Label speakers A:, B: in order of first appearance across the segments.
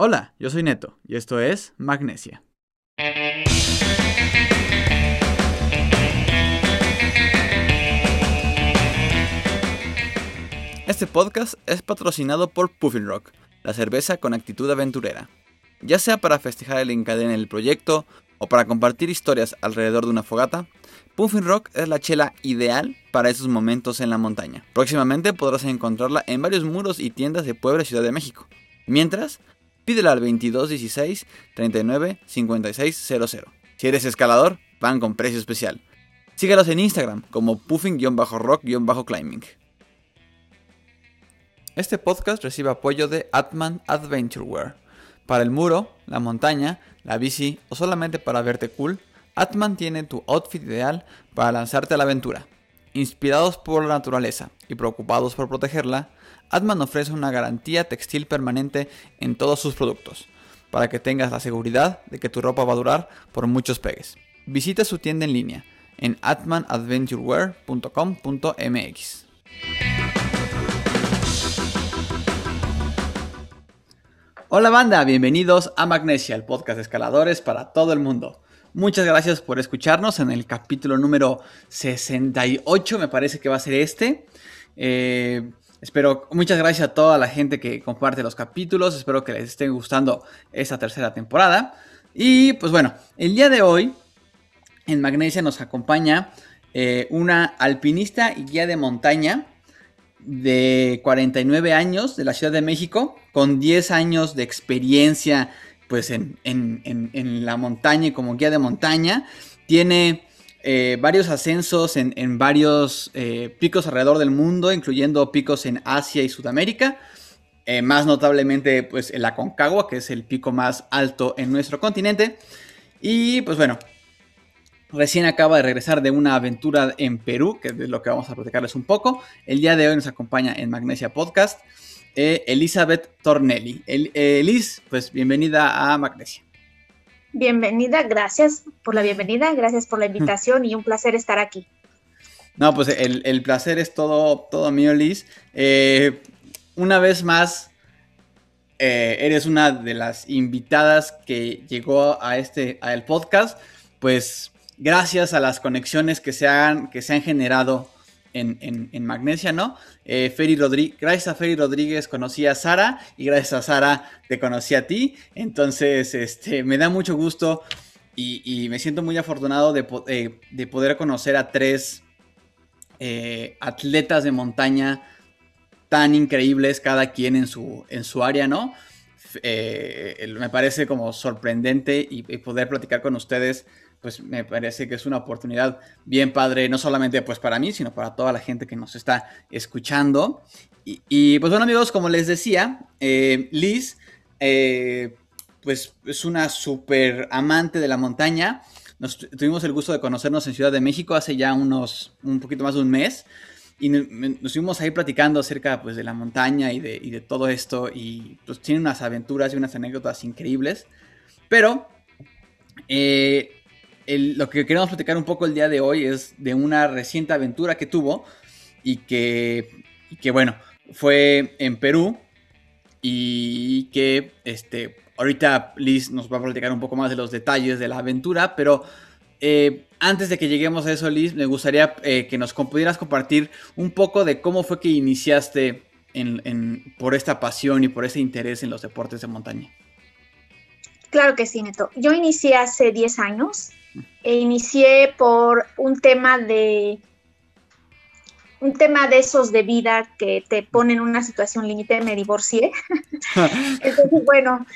A: Hola, yo soy Neto y esto es Magnesia. Este podcast es patrocinado por Puffin Rock, la cerveza con actitud aventurera. Ya sea para festejar el encadene del proyecto o para compartir historias alrededor de una fogata, Puffin Rock es la chela ideal para esos momentos en la montaña. Próximamente podrás encontrarla en varios muros y tiendas de Puebla y Ciudad de México. Mientras, pídela al 2216 39 5600. Si eres escalador, van con precio especial. Síguelos en Instagram como puffin-rock-climbing. Este podcast recibe apoyo de Atman Adventureware. Para el muro, la montaña, la bici o solamente para verte cool, Atman tiene tu outfit ideal para lanzarte a la aventura. Inspirados por la naturaleza y preocupados por protegerla, Atman ofrece una garantía textil permanente en todos sus productos, para que tengas la seguridad de que tu ropa va a durar por muchos pegues. Visita su tienda en línea en atmanadventurewear.com.mx. Hola banda, bienvenidos a Magnesia, el podcast de escaladores para todo el mundo. Muchas gracias por escucharnos en el capítulo número 68, me parece que va a ser este. Eh, espero, muchas gracias a toda la gente que comparte los capítulos, espero que les esté gustando esta tercera temporada. Y pues bueno, el día de hoy en Magnesia nos acompaña eh, una alpinista y guía de montaña de 49 años de la Ciudad de México, con 10 años de experiencia pues en, la montaña y como guía de montaña. Tiene eh, varios ascensos en, varios eh, picos alrededor del mundo, incluyendo picos en Asia y Sudamérica. Eh, más notablemente, pues el Aconcagua, que es el pico más alto en nuestro continente. Y pues bueno, recién acaba de regresar de una aventura en Perú, que es de lo que vamos a platicarles un poco. El día de hoy nos acompaña en Magnesia Podcast. Elizabeth Tornelli. El, Elis, pues bienvenida a Magnesia.
B: Bienvenida, gracias por la bienvenida, gracias por la invitación y un placer estar aquí.
A: No, pues el, placer es todo, todo mío, Liz. Eh, una vez más, eres una de las invitadas que llegó a este, al podcast, pues gracias a las conexiones que se han, que se han generado en, Magnesia, ¿no? Eh, gracias a Ferry Rodríguez conocí a Sara y gracias a Sara te conocí a ti. Entonces, este, me da mucho gusto y, me siento muy afortunado de, eh, poder conocer a tres eh, atletas de montaña tan increíbles, cada quien en su, en su área, ¿no? Me parece como sorprendente y poder platicar con ustedes pues me parece que es una oportunidad bien padre, no solamente pues para mí, sino para toda la gente que nos está escuchando. Y, pues bueno amigos, como les decía, eh, Liz, eh, pues es una súper amante de la montaña. Nos, tuvimos el gusto de conocernos en Ciudad de México hace ya unos, un poquito más de un mes. Y nos, estuvimos ahí platicando acerca pues, de la montaña y de, y de todo esto. Y pues tiene unas aventuras y unas anécdotas increíbles. Pero eh, lo que queremos platicar un poco el día de hoy es de una reciente aventura que tuvo y que, bueno, fue en Perú y que este, ahorita Liz nos va a platicar un poco más de los detalles de la aventura, pero eh, antes de que lleguemos a eso, Liz, me gustaría eh, que nos pudieras compartir un poco de cómo fue que iniciaste por esta pasión y por ese interés en los deportes de montaña.
B: Claro que sí, Neto. Yo inicié hace 10 años e inicié por un tema de un tema de esos de vida que te ponen en una situación límite, me divorcié. Entonces, bueno,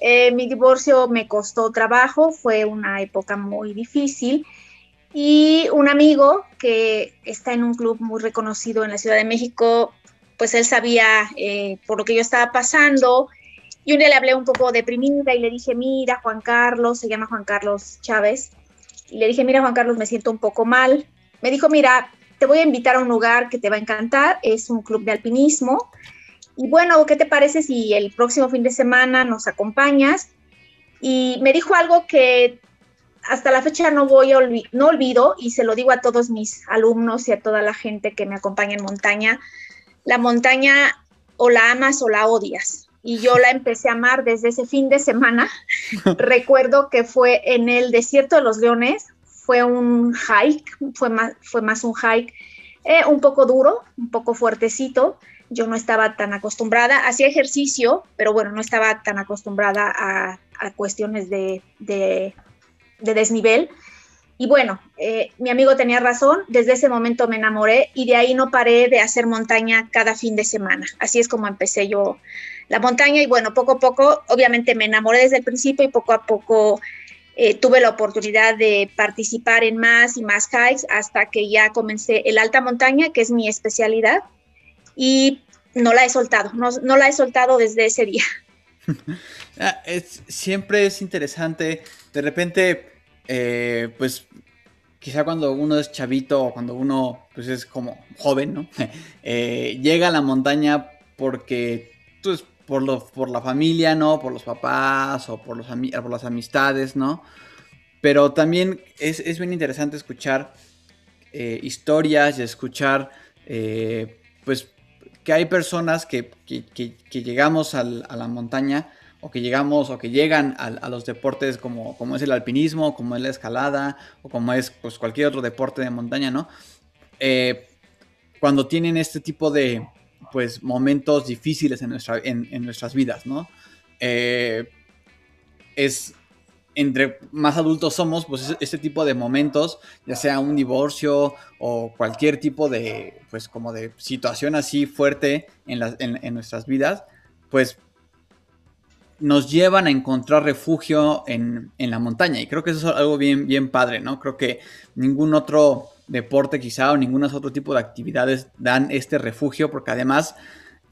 B: eh, mi divorcio me costó trabajo, fue una época muy difícil. Y un amigo que está en un club muy reconocido en la Ciudad de México, pues él sabía eh, por lo que yo estaba pasando. Y un día le hablé un poco deprimida y le dije, mira, Juan Carlos, se llama Juan Carlos Chávez, y le dije, mira Juan Carlos, me siento un poco mal. Me dijo, mira, te voy a invitar a un lugar que te va a encantar, es un club de alpinismo. Y bueno, ¿qué te parece si el próximo fin de semana nos acompañas? Y me dijo algo que hasta la fecha no voy no olvido y se lo digo a todos mis alumnos y a toda la gente que me acompaña en montaña. La montaña o la amas o la odias. Y yo la empecé a amar desde ese fin de semana. Recuerdo que fue en el desierto de los leones, fue un hike, fue más, fue más un hike eh, un poco duro, un poco fuertecito. Yo no estaba tan acostumbrada, hacía ejercicio, pero bueno, no estaba tan acostumbrada a, cuestiones de, de, desnivel. Y bueno, eh, mi amigo tenía razón, desde ese momento me enamoré y de ahí no paré de hacer montaña cada fin de semana. Así es como empecé yo la montaña y bueno, poco a poco, obviamente me enamoré desde el principio y poco a poco eh, tuve la oportunidad de participar en más y más hikes hasta que ya comencé el alta montaña, que es mi especialidad, y no la he soltado, no, la he soltado desde ese día.
A: Ah, es, siempre es interesante, de repente, eh, pues quizá cuando uno es chavito o cuando uno pues es como joven, ¿no? Eh, llega a la montaña porque pues, por, lo, por la familia, ¿no? Por los papás o por, los por las amistades, ¿no? Pero también es, bien interesante escuchar eh, historias y escuchar, eh, pues, que hay personas que, llegamos a la montaña o que llegamos o que llegan a, los deportes como, como, es el alpinismo, como es la escalada o como es pues, cualquier otro deporte de montaña, ¿no? Eh, cuando tienen este tipo de, pues momentos difíciles en, nuestra, en, nuestras vidas, ¿no? Eh, es entre más adultos somos, pues este tipo de momentos, ya sea un divorcio o cualquier tipo de, pues como de situación así fuerte en, en, nuestras vidas, pues nos llevan a encontrar refugio en, en, la montaña. Y creo que eso es algo bien, bien padre, ¿no? Creo que ningún otro deporte quizá o ningún otro tipo de actividades dan este refugio porque además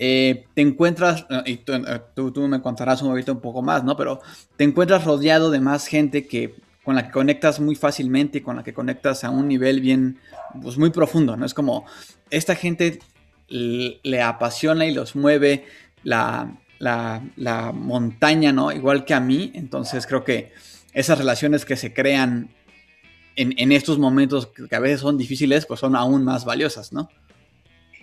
A: eh, te encuentras, eh, y eh, tú, me contarás un poquito un poco más, ¿no? Pero te encuentras rodeado de más gente que con la que conectas muy fácilmente y con la que conectas a un nivel bien, pues muy profundo, ¿no? Es como esta gente le, apasiona y los mueve la, la, la montaña, ¿no? Igual que a mí, entonces creo que esas relaciones que se crean en, estos momentos que a veces son difíciles, pues son aún más valiosas, ¿no?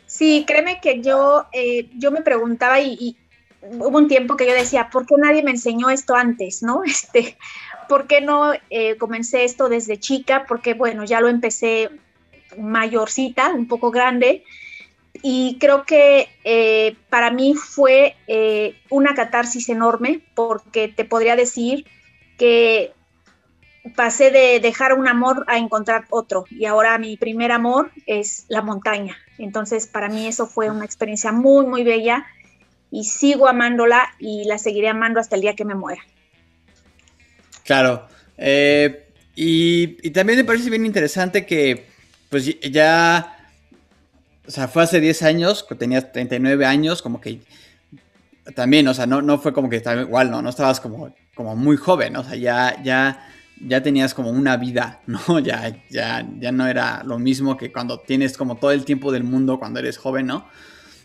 B: Sí, créeme que yo, eh, yo me preguntaba y, hubo un tiempo que yo decía, ¿por qué nadie me enseñó esto antes, no? Este, ¿Por qué no eh, comencé esto desde chica? Porque, bueno, ya lo empecé mayorcita, un poco grande, y creo que eh, para mí fue una catarsis enorme, porque te podría decir que pasé de dejar un amor a encontrar otro y ahora mi primer amor es la montaña. Entonces para mí eso fue una experiencia muy, muy bella y sigo amándola y la seguiré amando hasta el día que me muera.
A: Claro. Eh, y, también me parece bien interesante que pues ya, o sea, fue hace 10 años, tenías 39 años, como que también, o sea, no, no fue como que igual, ¿no? No estabas como, como muy joven, o sea, ya, ya ya tenías como una vida, ¿no? Ya, ya, ya no era lo mismo que cuando tienes como todo el tiempo del mundo cuando eres joven, ¿no?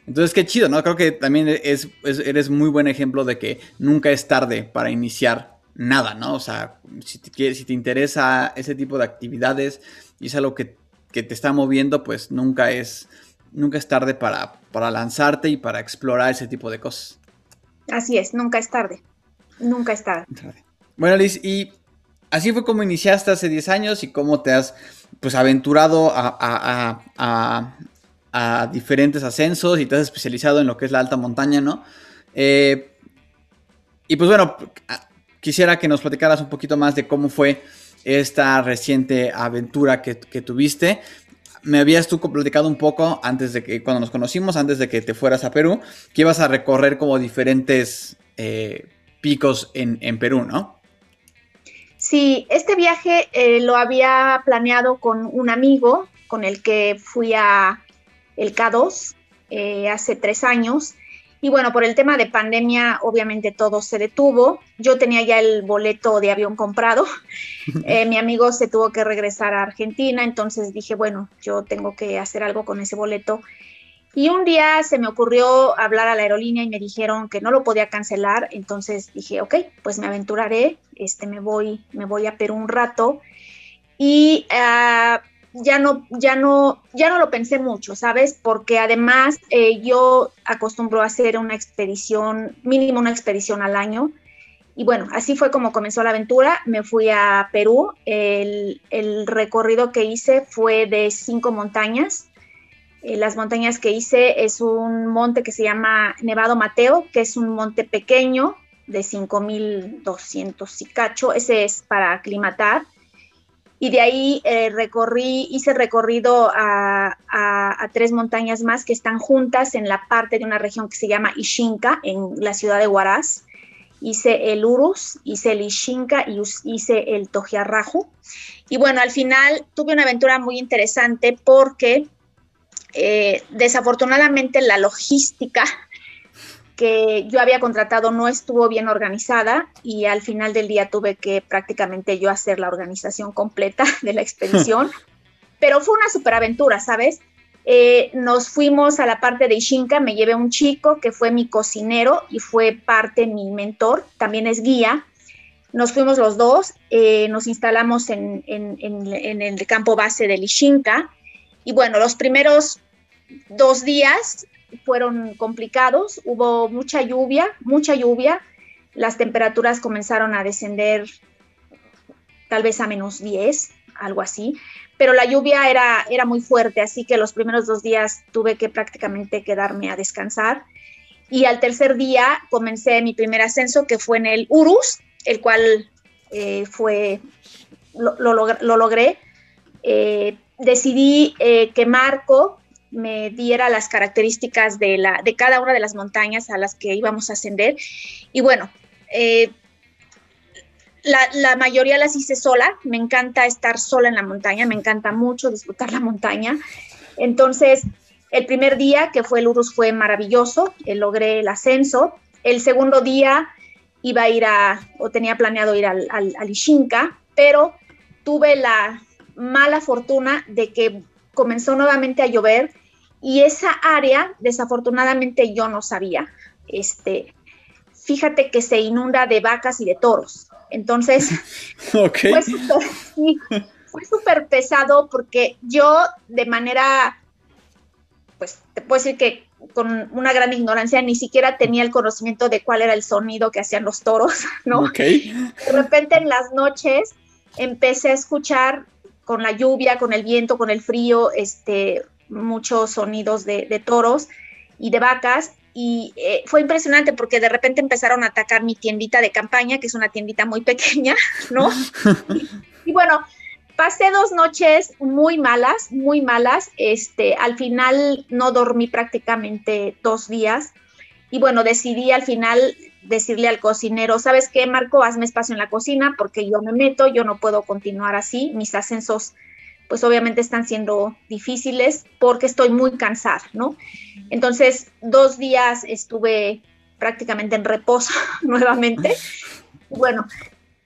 A: Entonces, qué chido, ¿no? Creo que también es, eres muy buen ejemplo de que nunca es tarde para iniciar nada, ¿no? O sea, si te, si te interesa ese tipo de actividades y es algo que, que, te está moviendo, pues nunca es, nunca es tarde para, para lanzarte y para explorar ese tipo de cosas.
B: Así es, nunca es tarde. Nunca es tarde.
A: Bueno, Liz, y así fue como iniciaste hace 10 años y cómo te has pues aventurado a, diferentes ascensos y te has especializado en lo que es la alta montaña, ¿no? Eh, y pues bueno, quisiera que nos platicaras un poquito más de cómo fue esta reciente aventura que, tuviste. Me habías tú platicado un poco antes de que, cuando nos conocimos, antes de que te fueras a Perú, que ibas a recorrer como diferentes eh, picos en, en Perú, ¿no?
B: Sí, este viaje eh, lo había planeado con un amigo con el que fui a el K2 eh, hace tres años. Y bueno, por el tema de pandemia, obviamente todo se detuvo. Yo tenía ya el boleto de avión comprado. Eh, mi amigo se tuvo que regresar a Argentina, entonces dije, bueno, yo tengo que hacer algo con ese boleto. Y un día se me ocurrió hablar a la aerolínea y me dijeron que no lo podía cancelar, entonces dije, ok, pues me aventuraré, este, me voy, me voy a Perú un rato. Y ah, ya no, ya no, ya no lo pensé mucho, ¿sabes? Porque además eh, yo acostumbro a hacer una expedición, mínimo una expedición al año. Y bueno, así fue como comenzó la aventura. Me fui a Perú. El, recorrido que hice fue de cinco montañas. Eh, las montañas que hice es un monte que se llama Nevado Mateo, que es un monte pequeño de 5.200 y cacho. Ese es para aclimatar y de ahí eh, recorrí, hice recorrido a, tres montañas más que están juntas en la parte de una región que se llama Ixinca, en la ciudad de Huaraz. Hice el Urus, hice el Ixinca y hice el Tojiarraju. Y bueno, al final tuve una aventura muy interesante porque eh, desafortunadamente la logística que yo había contratado no estuvo bien organizada y al final del día tuve que prácticamente yo hacer la organización completa de la expedición. Pero fue una superaventura, ¿sabes? Eh, nos fuimos a la parte de Ishinka, me llevé un chico que fue mi cocinero y fue parte mi mentor, también es guía. Nos fuimos los dos, eh, nos instalamos en, en, en, el campo base del Ishinka y bueno, los primeros dos días fueron complicados, hubo mucha lluvia, mucha lluvia, las temperaturas comenzaron a descender tal vez a menos 10, algo así, pero la lluvia era, era muy fuerte, así que los primeros dos días tuve que prácticamente quedarme a descansar. Y al tercer día comencé mi primer ascenso, que fue en el Urus, el cual eh, fue, lo, logré. Eh, decidí eh, que Marco, me diera las características de, la, de cada una de las montañas a las que íbamos a ascender. Y bueno, eh, la, mayoría las hice sola, me encanta estar sola en la montaña, me encanta mucho disfrutar la montaña. Entonces, el primer día, que fue el Urus, fue maravilloso, eh, logré el ascenso. El segundo día iba a ir a, o tenía planeado ir al, al, al Ishinka, pero tuve la mala fortuna de que comenzó nuevamente a llover y esa área, desafortunadamente, yo no sabía. Este, fíjate que se inunda de vacas y de toros. Entonces, fue súper pesado porque yo de manera, pues te puedo decir que con una gran ignorancia ni siquiera tenía el conocimiento de cuál era el sonido que hacían los toros, ¿no? De repente en las noches empecé a escuchar con la lluvia, con el viento, con el frío, este, muchos sonidos de, toros y de vacas y eh, fue impresionante porque de repente empezaron a atacar mi tiendita de campaña, que es una tiendita muy pequeña, ¿no? y, bueno, pasé dos noches muy malas, muy malas. Este, al final no dormí prácticamente dos días. Y bueno, decidí al final decirle al cocinero, ¿sabes qué, Marco? Hazme espacio en la cocina porque yo me meto, yo no puedo continuar así. Mis ascensos pues obviamente están siendo difíciles porque estoy muy cansada, ¿no? Entonces, dos días estuve prácticamente en reposo nuevamente. Bueno,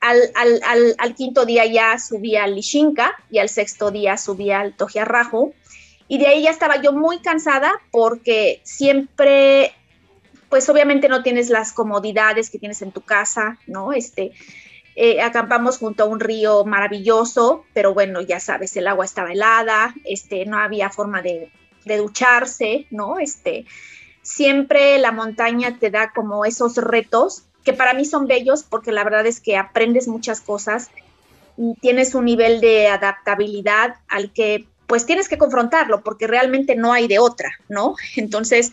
B: al, quinto día ya subí al Lishinka y al sexto día subí al Tojiarrajo. Y de ahí ya estaba yo muy cansada porque siempre, pues obviamente no tienes las comodidades que tienes en tu casa, ¿no? Este, eh, acampamos junto a un río maravilloso, pero bueno, ya sabes, el agua estaba helada, este, no había forma de, ducharse, ¿no? Este, siempre la montaña te da como esos retos que para mí son bellos porque la verdad es que aprendes muchas cosas y tienes un nivel de adaptabilidad al que pues tienes que confrontarlo porque realmente no hay de otra, ¿no? Entonces,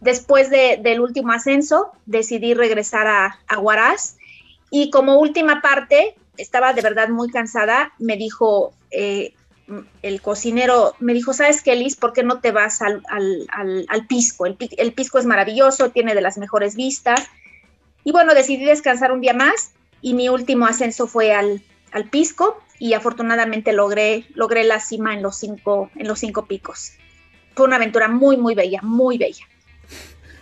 B: después del último ascenso, decidí regresar a, a y como última parte, estaba de verdad muy cansada, me dijo eh, el cocinero, me dijo, ¿sabes qué, Liz? ¿Por qué no te vas al, pisco? El, pisco es maravilloso, tiene de las mejores vistas. Y bueno, decidí descansar un día más y mi último ascenso fue al, pisco y afortunadamente logré, logré la cima en los, cinco, en los cinco picos. Fue una aventura muy, muy bella, muy bella.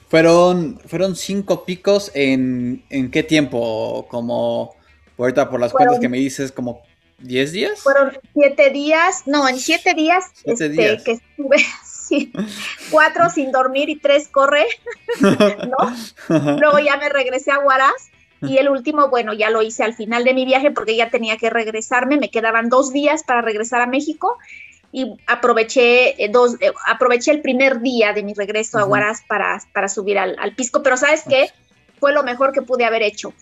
A: Fueron, fueron cinco picos en, en qué tiempo, como ahorita por las cuentas que me dices, como 10 días.
B: Fueron siete días, no, en siete días, este, que estuve, sí, cuatro sin dormir y tres corre, ¿no? Luego ya me regresé a Huaraz y el último, bueno, ya lo hice al final de mi viaje porque ya tenía que regresarme, me quedaban dos días para regresar a México y aproveché eh, dos, eh, aproveché el primer día de mi regreso a Huaraz para, para subir al, al, pisco, pero ¿sabes qué? Fue lo mejor que pude haber hecho.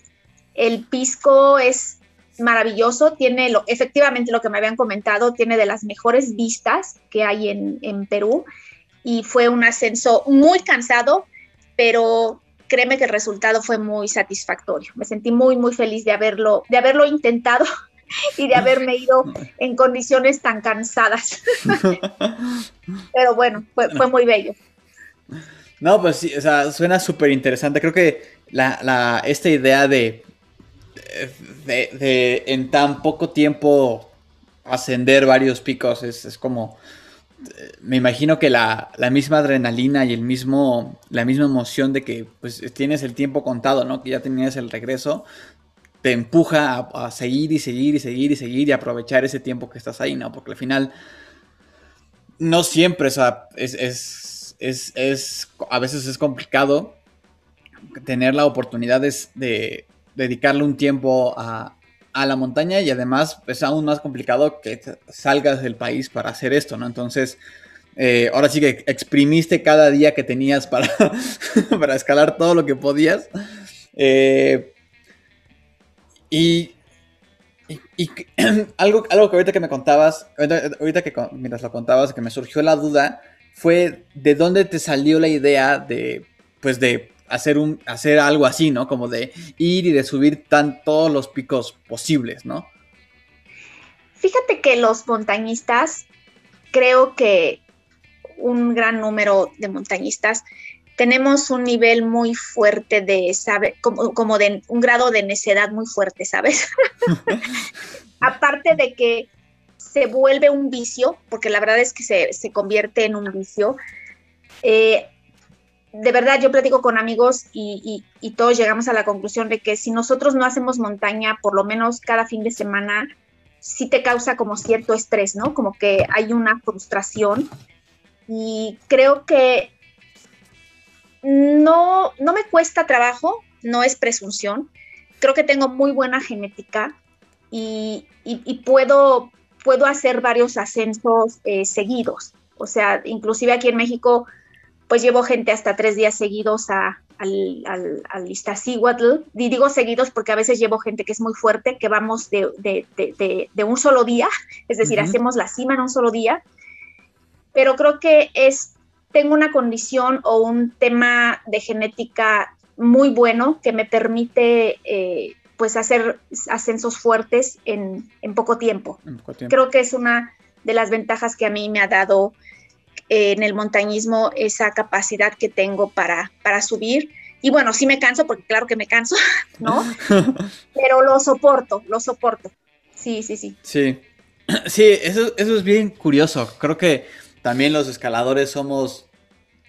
B: El pisco es maravilloso, tiene lo, efectivamente lo que me habían comentado, tiene de las mejores vistas que hay en, en Perú y fue un ascenso muy cansado, pero créeme que el resultado fue muy satisfactorio. Me sentí muy, muy feliz de haberlo, de haberlo intentado y de haberme ido en condiciones tan cansadas. Pero bueno, fue, muy bello.
A: No, pues sí, o sea, suena súper interesante. Creo que la, esta idea de, de, en tan poco tiempo ascender varios picos es, como me imagino que la, misma adrenalina y el mismo, la misma emoción de que pues tienes el tiempo contado, ¿no? Que ya tenías el regreso, te empuja a, seguir y seguir y seguir y seguir y aprovechar ese tiempo que estás ahí, ¿no? Porque al final no siempre, es, a veces es complicado tener la oportunidad de, dedicarle un tiempo a, la montaña y además es aún más complicado que salgas del país para hacer esto, ¿no? Entonces, eh, ahora sí que exprimiste cada día que tenías para, para escalar todo lo que podías. Eh, y, algo, algo que ahorita que me contabas, ahorita, que mientras lo contabas, que me surgió la duda, fue de dónde te salió la idea de, pues de hacer, un, hacer algo así, ¿no? Como de ir y de subir tan, todos los picos posibles, ¿no?
B: Fíjate que los montañistas, creo que un gran número de montañistas tenemos un nivel muy fuerte de, sabe, como, como de un grado de necedad muy fuerte, ¿sabes? Aparte de que se vuelve un vicio, porque la verdad es que se, convierte en un vicio. Eh, de verdad, yo platico con amigos y, todos llegamos a la conclusión de que si nosotros no hacemos montaña, por lo menos cada fin de semana, sí te causa como cierto estrés, ¿no? Como que hay una frustración. Y creo que no, no me cuesta trabajo, no es presunción. Creo que tengo muy buena genética y, puedo, puedo hacer varios ascensos eh, seguidos. O sea, inclusive aquí en México, pues llevo gente hasta tres días seguidos a, al, al, al Iztaccíhuatl. Y digo seguidos porque a veces llevo gente que es muy fuerte, que vamos de, un solo día, es decir, hacemos la cima en un solo día. Pero creo que es tengo una condición o un tema de genética muy bueno que me permite eh, pues hacer ascensos fuertes en, poco tiempo. Creo que es una de las ventajas que a mí me ha dado eh, en el montañismo esa capacidad que tengo para, para subir. Y bueno, sí me canso, porque claro que me canso, ¿no? Pero lo soporto, lo soporto. Sí, sí, sí.
A: Sí, sí, eso, eso es bien curioso. Creo que también los escaladores somos,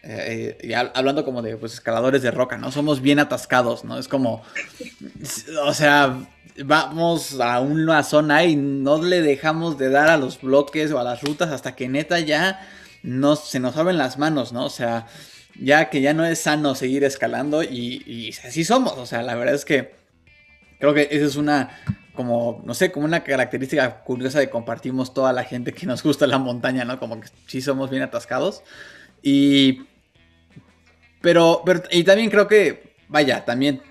A: eh, hablando como de pues, escaladores de roca, ¿no? Somos bien atascados, ¿no? Es como, o sea, vamos a una zona y no le dejamos de dar a los bloques o a las rutas hasta que neta ya no, se nos abren las manos, ¿no? O sea, ya que ya no es sano seguir escalando y, y así somos, o sea, la verdad es que creo que esa es una como, no sé, como una característica curiosa de compartimos toda la gente que nos gusta la montaña, ¿no? Como que sí somos bien atascados. Y. Pero, pero y también creo que, vaya, también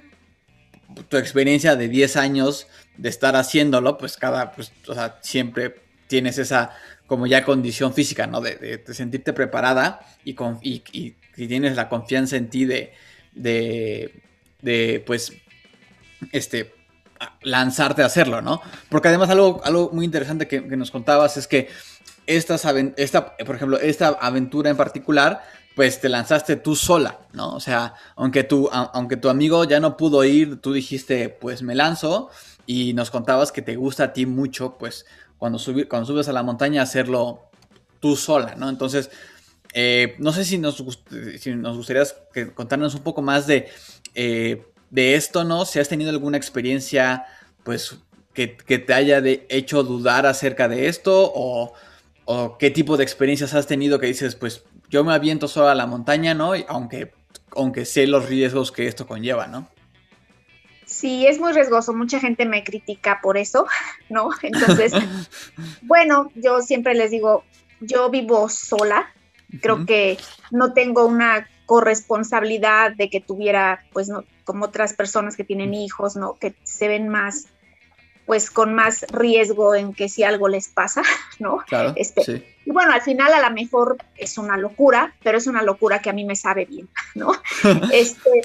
A: tu experiencia de 10 años de estar haciéndolo, pues cada, pues, o sea, siempre tienes esa como ya condición física, ¿no? De, sentirte preparada y, con, y, y, tienes la confianza en ti de, de, de pues, este, lanzarte a hacerlo, ¿no? Porque además algo, algo muy interesante que, nos contabas es que estas, esta, por ejemplo, esta aventura en particular, pues te lanzaste tú sola, ¿no? O sea, aunque tu, aunque tu amigo ya no pudo ir, tú dijiste, pues me lanzo y nos contabas que te gusta a ti mucho, pues cuando, cuando subes a la montaña hacerlo tú sola, ¿no? Entonces, eh, no sé si nos, si nos gustaría contarnos un poco más de... Eh, de esto, ¿no? Si has tenido alguna experiencia, pues, que, te haya hecho dudar acerca de esto o, qué tipo de experiencias has tenido que dices, pues, yo me aviento solo a la montaña, ¿no? aunque, aunque sé los riesgos que esto conlleva, ¿no?
B: Sí, es muy riesgoso. Mucha gente me critica por eso, ¿no? Entonces, bueno, yo siempre les digo, yo vivo sola, creo que no tengo una corresponsabilidad de que tuviera, pues, no, como otras personas que tienen hijos, ¿no? Que se ven más, pues, con más riesgo en que si algo les pasa, ¿no?
A: Claro,
B: este, Y bueno, al final a lo mejor es una locura, pero es una locura que a mí me sabe bien, ¿no? este,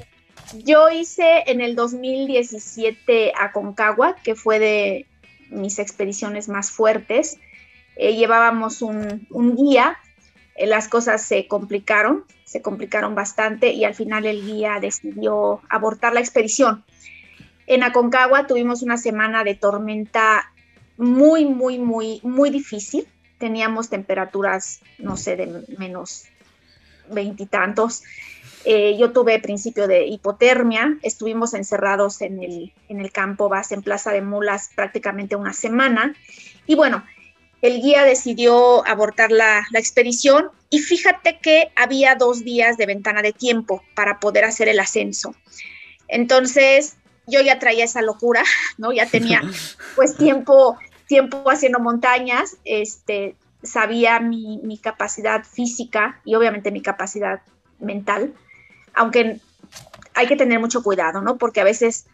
B: yo hice en el 2017 a Concagua, que fue de mis expediciones más fuertes. Eh, llevábamos un, un guía eh, las cosas se complicaron, se complicaron bastante y al final el guía decidió abortar la expedición. En Aconcagua tuvimos una semana de tormenta muy, muy, muy, muy difícil. Teníamos temperaturas, no sé, de menos veintitantos. Eh, yo tuve principio de hipotermia, estuvimos encerrados en el, en el campo base en Plaza de Mulas prácticamente una semana. Y bueno, el guía decidió abortar la, expedición y fíjate que había dos días de ventana de tiempo para poder hacer el ascenso. Entonces yo ya traía esa locura, ¿no? Ya tenía pues tiempo, tiempo haciendo montañas, este, sabía mi, mi capacidad física y obviamente mi capacidad mental, aunque hay que tener mucho cuidado, ¿no? Porque a veces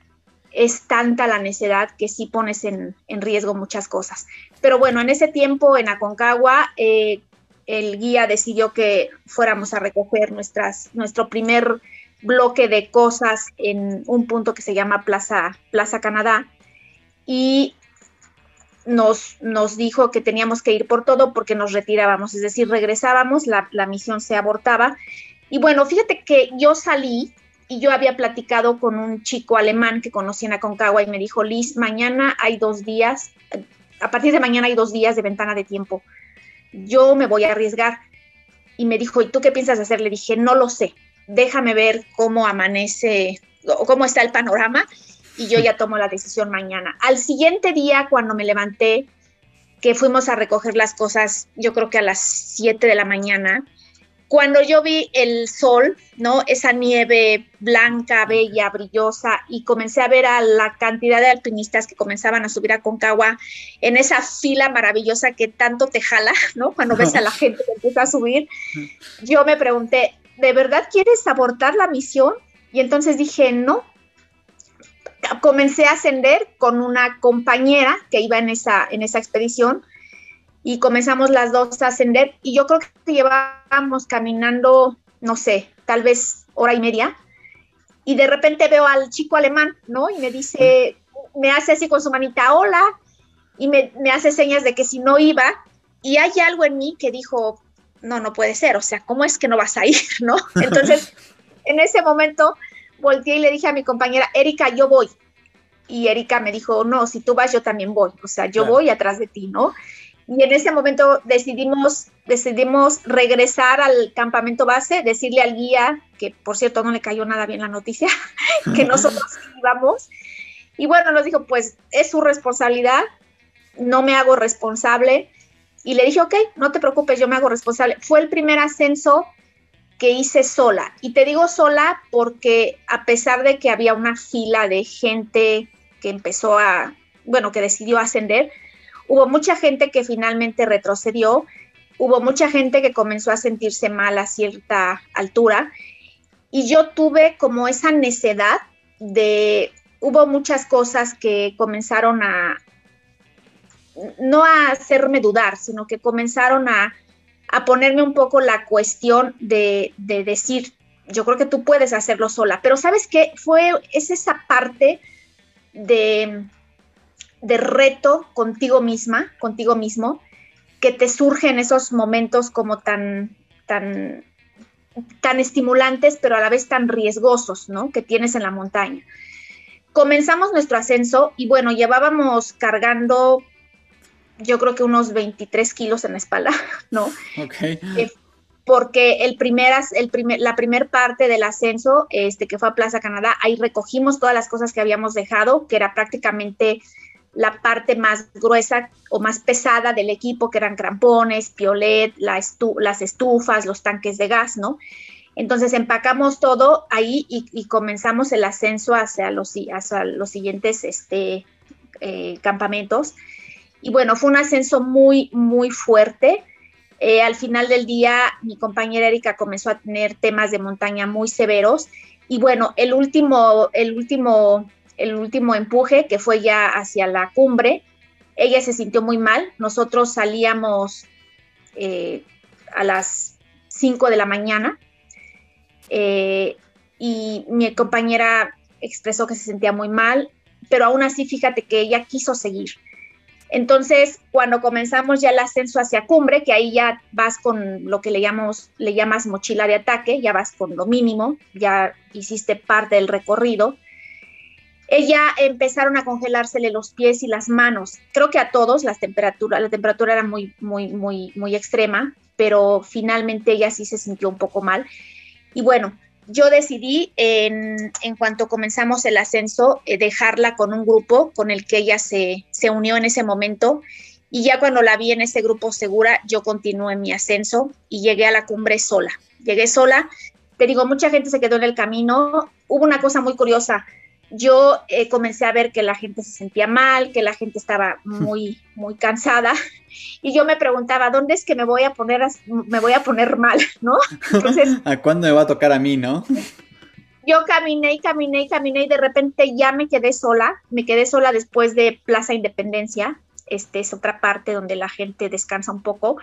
B: es tanta la necedad que sí pones en, riesgo muchas cosas. Pero bueno, en ese tiempo en Aconcagua, eh, el guía decidió que fuéramos a recoger nuestras, nuestro primer bloque de cosas en un punto que se llama Plaza, Plaza Canadá y nos, nos dijo que teníamos que ir por todo porque nos retirábamos, es decir, regresábamos, la, la misión se abortaba. Y bueno, fíjate que yo salí y yo había platicado con un chico alemán que conocí en Aconcagua y me dijo, Liz, mañana hay dos días, a partir de mañana hay dos días de ventana de tiempo. Yo me voy a arriesgar. Y me dijo, ¿y tú qué piensas hacer? Le dije, no lo sé, déjame ver cómo amanece, o cómo está el panorama y yo ya tomo la decisión mañana. Al siguiente día, cuando me levanté, que fuimos a recoger las cosas, yo creo que a las 7 de la mañana, cuando yo vi el sol, ¿no? Esa nieve blanca, bella, brillosa, y comencé a ver a la cantidad de alpinistas que comenzaban a subir a Concagua en esa fila maravillosa que tanto te jala, ¿no? Cuando ves a la gente que empieza a subir, yo me pregunté, ¿de verdad quieres abortar la misión? Y entonces dije, no. Comencé a ascender con una compañera que iba en esa, en esa expedición y comenzamos las dos a ascender y yo creo que llevábamos caminando, no sé, tal vez hora y media y de repente veo al chico alemán, ¿no? Y me dice, me hace así con su manita, hola, y me, me hace señas de que si no iba y hay algo en mí que dijo, no, no puede ser, o sea, ¿cómo es que no vas a ir, no? Entonces, en ese momento volteé y le dije a mi compañera, Erika, yo voy. Y Erika me dijo, no, si tú vas, yo también voy, o sea, yo voy atrás de ti, ¿no? Y en ese momento decidimos, decidimos regresar al campamento base, decirle al guía, que por cierto no le cayó nada bien la noticia, que nosotros íbamos. Y bueno, nos dijo, pues es su responsabilidad, no me hago responsable. Y le dije, ok, no te preocupes, yo me hago responsable. Fue el primer ascenso que hice sola. Y te digo sola porque a pesar de que había una fila de gente que empezó a, bueno, que decidió ascender, Hubo mucha gente que finalmente retrocedió, hubo mucha gente que comenzó a sentirse mal a cierta altura y yo tuve como esa necedad de, hubo muchas cosas que comenzaron a, no a hacerme dudar, sino que comenzaron a, a ponerme un poco la cuestión de, de, decir, yo creo que tú puedes hacerlo sola, pero sabes qué, fue, es esa parte de, de reto contigo misma, contigo mismo, que te surge en esos momentos como tan, tan, tan estimulantes, pero a la vez tan riesgosos, ¿no? Que tienes en la montaña. Comenzamos nuestro ascenso y bueno, llevábamos cargando, yo creo que unos 23 kilos en la espalda, ¿no?
A: Ok.
B: Eh, porque el el primer, la primera parte del ascenso, este, que fue a Plaza Canadá, ahí recogimos todas las cosas que habíamos dejado, que era prácticamente la parte más gruesa o más pesada del equipo, que eran crampones, piolet, las estufas, los tanques de gas, ¿no? Entonces empacamos todo ahí y, comenzamos el ascenso hacia los, los siguientes este, eh, campamentos. Y bueno, fue un ascenso muy, muy fuerte. Eh, al final del día, mi compañera Erika comenzó a tener temas de montaña muy severos y bueno, el último, el último, el último empuje que fue ya hacia la cumbre, ella se sintió muy mal. Nosotros salíamos eh, a las 5 de la mañana eh, y mi compañera expresó que se sentía muy mal, pero aún así fíjate que ella quiso seguir. Entonces, cuando comenzamos ya el ascenso hacia cumbre, que ahí ya vas con lo que le, llamamos, le llamas mochila de ataque, ya vas con lo mínimo, ya hiciste parte del recorrido, ella empezaron a congelársele los pies y las manos. Creo que a todos las temperaturas, la temperatura era muy, muy, muy, muy extrema, pero finalmente ella sí se sintió un poco mal. Y bueno, yo decidí en, cuanto comenzamos el ascenso eh, dejarla con un grupo con el que ella se, se, unió en ese momento y ya cuando la vi en ese grupo segura yo continué mi ascenso y llegué a la cumbre sola. Llegué sola, te digo, mucha gente se quedó en el camino. Hubo una cosa muy curiosa, yo eh, comencé a ver que la gente se sentía mal, que la gente estaba muy, muy cansada y yo me preguntaba, ¿dónde es que me voy a poner, me voy a poner mal, no?
A: Entonces, ¿a cuándo me va a tocar a mí, no?
B: Yo caminé y caminé y caminé y de repente ya me quedé sola, me quedé sola después de Plaza Independencia, este es otra parte donde la gente descansa un poco.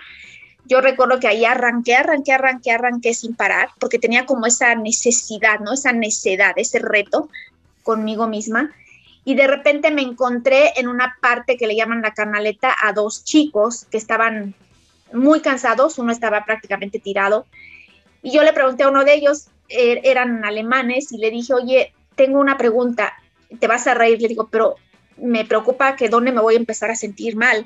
B: Yo recuerdo que ahí arranqué, arranqué, arranqué, arranqué sin parar, porque tenía como esa necesidad, ¿no? Esa necedad, ese reto conmigo misma y de repente me encontré en una parte que le llaman la canaleta a dos chicos que estaban muy cansados, uno estaba prácticamente tirado y yo le pregunté a uno de ellos, er, eran alemanes y le dije, oye, tengo una pregunta, te vas a reír, le digo, pero me preocupa que dónde me voy a empezar a sentir mal.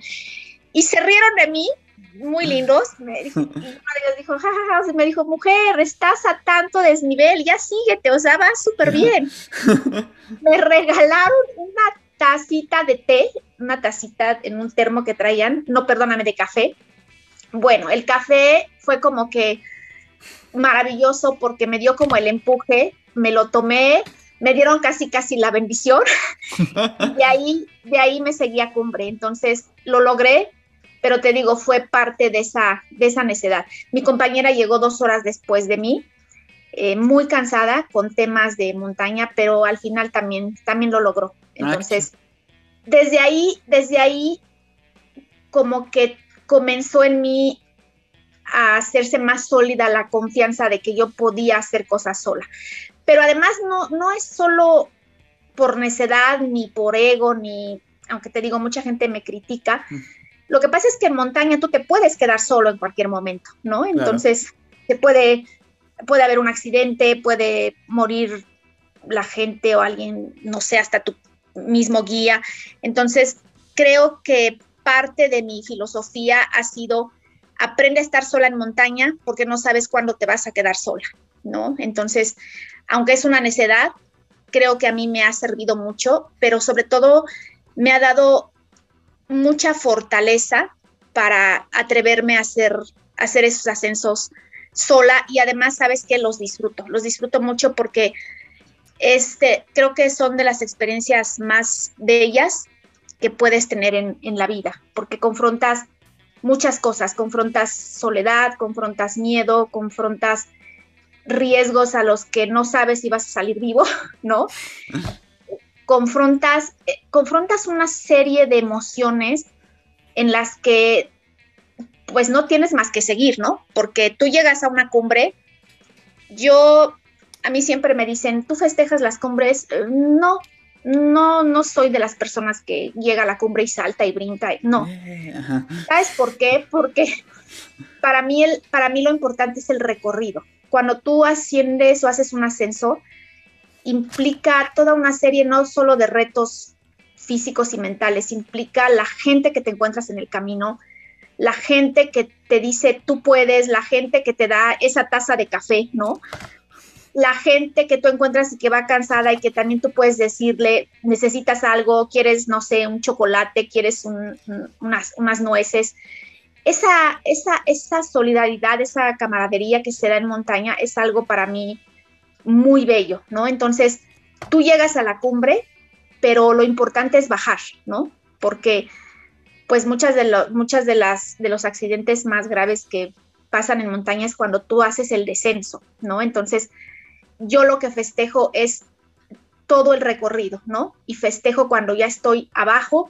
B: Y se rieron de mí muy lindos. Me dijo, y uno de ellos dijo, jajaja, me dijo, mujer, estás a tanto desnivel, ya síguete, o sea, va súper bien. me regalaron una tacita de té, una tacita en un termo que traían, no, perdóname, de café. Bueno, el café fue como que maravilloso porque me dio como el empuje, me lo tomé, me dieron casi casi la bendición y ahí, de ahí me seguía cumbre. Entonces lo logré, pero te digo, fue parte de esa, de esa necedad. Mi compañera llegó dos horas después de mí, eh, muy cansada con temas de montaña, pero al final también, también lo logró. Ah, Entonces, desde ahí, desde ahí, como que comenzó en mí a hacerse más sólida la confianza de que yo podía hacer cosas sola. Pero además no, no es solo por necedad, ni por ego, ni, aunque te digo, mucha gente me critica, lo que pasa es que en montaña tú te puedes quedar solo en cualquier momento, ¿no? Entonces, se puede, puede haber un accidente, puede morir la gente o alguien, no sé, hasta tu mismo guía. Entonces, creo que parte de mi filosofía ha sido aprende a estar sola en montaña porque no sabes cuándo te vas a quedar sola, ¿no? Entonces, aunque es una necedad, creo que a mí me ha servido mucho, pero sobre todo me ha dado mucha fortaleza para atreverme a hacer, hacer esos ascensos sola y además sabes que los disfruto, los disfruto mucho porque este, creo que son de las experiencias más bellas que puedes tener en, en, la vida, porque confrontas muchas cosas, confrontas soledad, confrontas miedo, confrontas riesgos a los que no sabes si vas a salir vivo, ¿no? Confrontas, eh, confrontas una serie de emociones en las que pues no tienes más que seguir, ¿no? Porque tú llegas a una cumbre, yo, a mí siempre me dicen, ¿tú festejas las cumbres? Eh, no, no, no soy de las personas que llega a la cumbre y salta y brinca, no. Eh, ¿Sabes por qué? Porque para mí, el, para mí lo importante es el recorrido. Cuando tú asciendes o haces un ascenso, implica toda una serie no solo de retos físicos y mentales, implica la gente que te encuentras en el camino, la gente que te dice tú puedes, la gente que te da esa taza de café, ¿no? La gente que tú encuentras y que va cansada y que también tú puedes decirle, necesitas algo, quieres, no sé, un chocolate, quieres unas, unas nueces. Esa, esa, esa solidaridad, esa camaradería que se da en montaña es algo para mí muy bello, ¿no? Entonces, tú llegas a la cumbre, pero lo importante es bajar, ¿no? Porque pues muchas de, las, de los accidentes más graves que pasan en montañas cuando tú haces el descenso, ¿no? Entonces, yo lo que festejo es todo el recorrido, ¿no? Y festejo cuando ya estoy abajo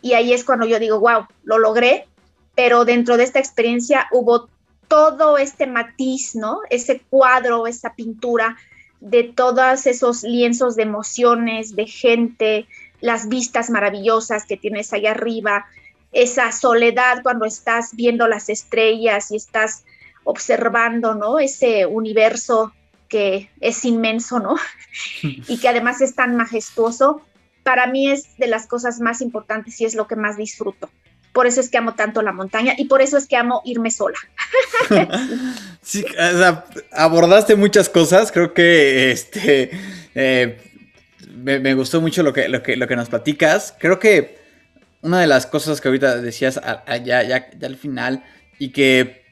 B: y ahí es cuando yo digo, wow, lo logré, pero dentro de esta experiencia hubo todo este matiz, ¿no? Ese cuadro, esa pintura de todos esos lienzos de emociones, de gente, las vistas maravillosas que tienes allá arriba, esa soledad cuando estás viendo las estrellas y estás observando, ¿no? Ese universo que es inmenso, ¿no? y que además es tan majestuoso, para mí es de las cosas más importantes y es lo que más disfruto. Por eso es que amo tanto la montaña y por eso es que amo irme sola.
A: sí, o sea, abordaste muchas cosas, creo que este, eh, me, gustó mucho lo que, lo, que, lo que nos platicas. Creo que una de las cosas que ahorita decías ya, ya, ya al final y que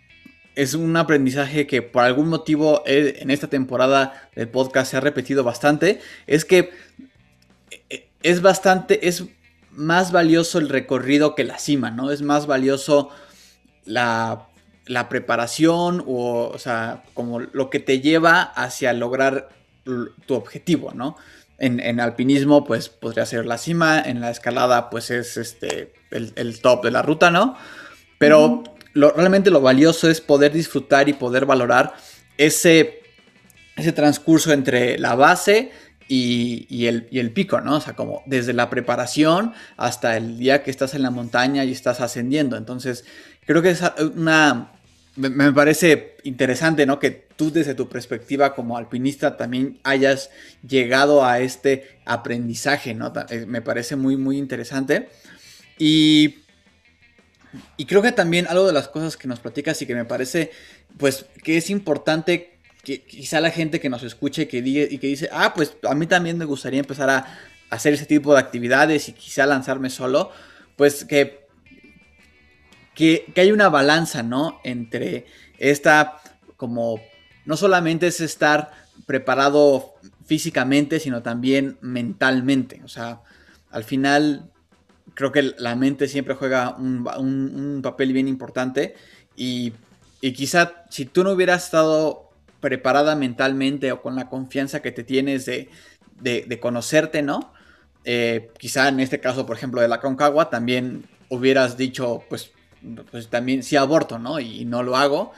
A: es un aprendizaje que por algún motivo eh, en esta temporada del podcast se ha repetido bastante, es que eh, es bastante, es más valioso el recorrido que la cima, ¿no? Es más valioso la, preparación o, o sea, como lo que te lleva hacia lograr tu objetivo, ¿no? En, alpinismo, pues podría ser la cima, en la escalada, pues es este, el, top de la ruta, ¿no? Pero realmente lo valioso es poder disfrutar y poder valorar ese, ese transcurso entre la base y, el, y, el, pico, ¿no? O sea, como desde la preparación hasta el día que estás en la montaña y estás ascendiendo. Entonces, creo que es una, me, parece interesante, ¿no? Que tú desde tu perspectiva como alpinista también hayas llegado a este aprendizaje, ¿no? Eh, me parece muy, muy interesante. Y, y creo que también algo de las cosas que nos platicas y que me parece, pues, que es importante que quizá la gente que nos escuche que diga, y que dice, ah, pues a mí también me gustaría empezar a hacer ese tipo de actividades y quizá lanzarme solo, pues que que, hay una balanza, ¿no? Entre esta, como, no solamente es estar preparado físicamente, sino también mentalmente. O sea, al final creo que la mente siempre juega un, papel bien importante y, quizá si tú no hubieras estado preparada mentalmente o con la confianza que te tienes de, conocerte, ¿no? Eh, quizá en este caso, por ejemplo, de la Concagua, también hubieras dicho, pues pues también sí aborto, ¿no? Y, no lo hago.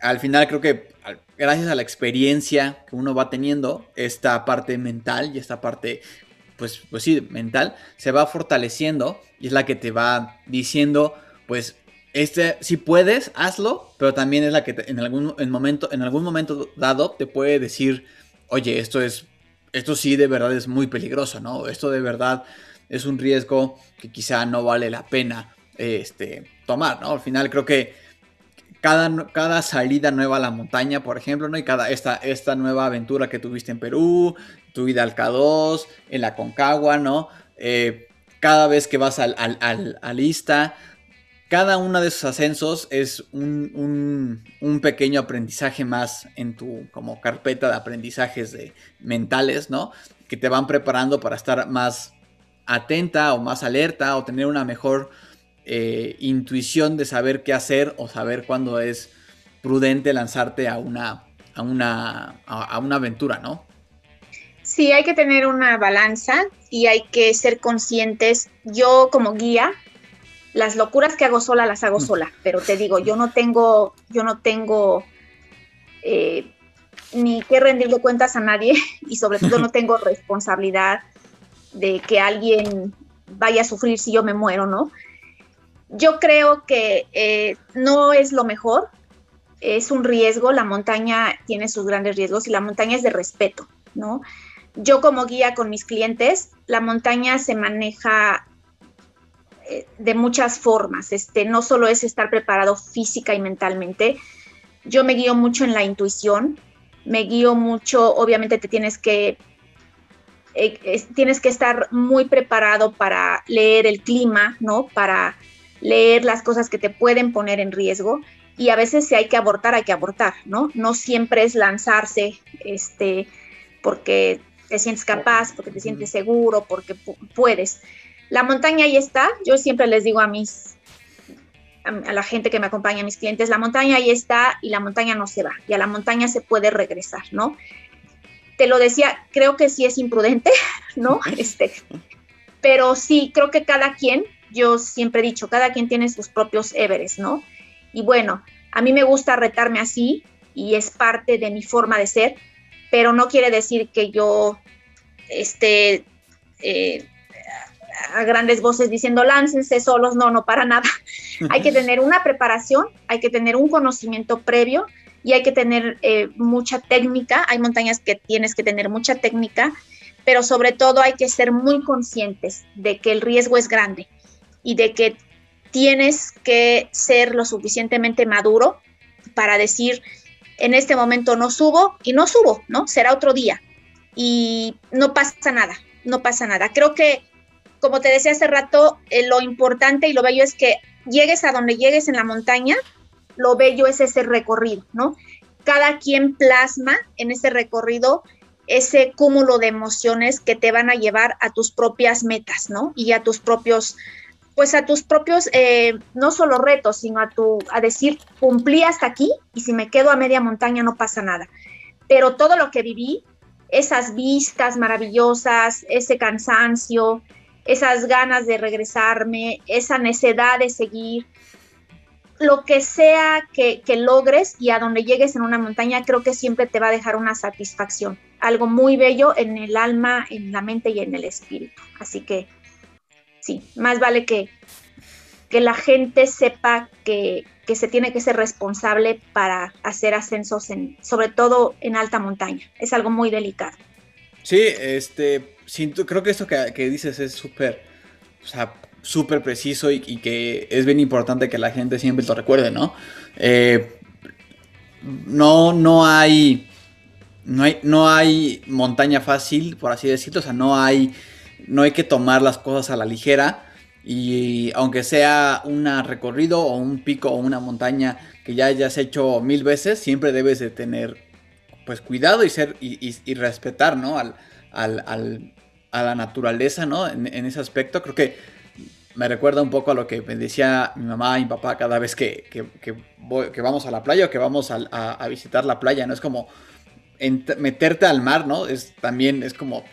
A: Al final creo que gracias a la experiencia que uno va teniendo, esta parte mental y esta parte, pues, pues sí, mental, se va fortaleciendo y es la que te va diciendo, pues, este, si puedes, hazlo, pero también es la que en, algún, momento, en algún momento dado te puede decir, oye, esto es, esto sí de verdad es muy peligroso, ¿no? Esto de verdad es un riesgo que quizá no vale la pena este, tomar, ¿no? Al final creo que cada, cada salida nueva a la montaña, por ejemplo, ¿no? Y cada esta, esta nueva aventura que tuviste en Perú, tu vida al K2, en la Concagua, ¿no? Eh, cada vez que vas al, al, Ista, cada uno de esos ascensos es un, pequeño aprendizaje más en tu como carpeta de aprendizajes de, mentales, ¿no? Que te van preparando para estar más atenta o más alerta o tener una mejor eh, intuición de saber qué hacer o saber cuándo es prudente lanzarte a una, a una, a, una aventura, ¿no?
B: Sí, hay que tener una balanza y hay que ser conscientes. Yo como guía, las locuras que hago sola las hago mm. sola, pero te digo, yo no tengo, yo no tengo eh, ni que rendirle cuentas a nadie y sobre todo no tengo responsabilidad de que alguien vaya a sufrir si yo me muero, ¿no? Yo creo que eh, no es lo mejor, es un riesgo, la montaña tiene sus grandes riesgos y la montaña es de respeto, ¿no? Yo como guía con mis clientes, la montaña se maneja de muchas formas, este, no solo es estar preparado física y mentalmente, yo me guío mucho en la intuición, me guío mucho, obviamente te tienes que eh, tienes que estar muy preparado para leer el clima, ¿no? Para leer las cosas que te pueden poner en riesgo y a veces si hay que abortar, hay que abortar, ¿no? No siempre es lanzarse este, porque te sientes capaz, porque te sientes seguro, porque puedes. La montaña ahí está. Yo siempre les digo a mis a, la gente que me acompaña, a mis clientes, la montaña ahí está y la montaña no se va, y a la montaña se puede regresar, ¿no? Te lo decía, creo que sí es imprudente, ¿no? Este, pero sí, creo que cada quien, yo siempre he dicho, cada quien tiene sus propios Everest, ¿no? Y bueno, a mí me gusta retarme así y es parte de mi forma de ser, pero no quiere decir que yo esté eh, a grandes voces diciendo láncense solos, no, no para nada. hay que tener una preparación, hay que tener un conocimiento previo y hay que tener eh, mucha técnica. Hay montañas que tienes que tener mucha técnica, pero sobre todo hay que ser muy conscientes de que el riesgo es grande y de que tienes que ser lo suficientemente maduro para decir, en este momento no subo y no subo, ¿no? Será otro día y no pasa nada, no pasa nada. Creo que como te decía hace rato, eh, lo importante y lo bello es que llegues a donde llegues en la montaña, lo bello es ese recorrido, ¿no? Cada quien plasma en ese recorrido ese cúmulo de emociones que te van a llevar a tus propias metas, ¿no? Y a tus propios, pues a tus propios, eh, no solo retos, sino a tu, a decir, cumplí hasta aquí y si me quedo a media montaña no pasa nada. Pero todo lo que viví, esas vistas maravillosas, ese cansancio, esas ganas de regresarme, esa necesidad de seguir, lo que sea que, logres y a donde llegues en una montaña, creo que siempre te va a dejar una satisfacción, algo muy bello en el alma, en la mente y en el espíritu. Así que sí, más vale que, que la gente sepa que, que se tiene que ser responsable para hacer ascensos, en, sobre todo en alta montaña. Es algo muy delicado.
A: Sí, este, creo que esto que, dices es súper, o sea, súper preciso y, que es bien importante que la gente siempre lo recuerde, ¿no? Eh, no, no hay, no hay, no hay montaña fácil, por así decirlo, o sea, no hay, no hay que tomar las cosas a la ligera y aunque sea un recorrido o un pico o una montaña que ya hayas hecho mil veces, siempre debes de tener pues cuidado y ser y, respetar, ¿no? Al, a la naturaleza, ¿no? En, ese aspecto, creo que me recuerda un poco a lo que me decía mi mamá y mi papá cada vez que, que, vamos a la playa o que vamos a, visitar la playa, ¿no? Es como meterte al mar, ¿no? Es también, es como,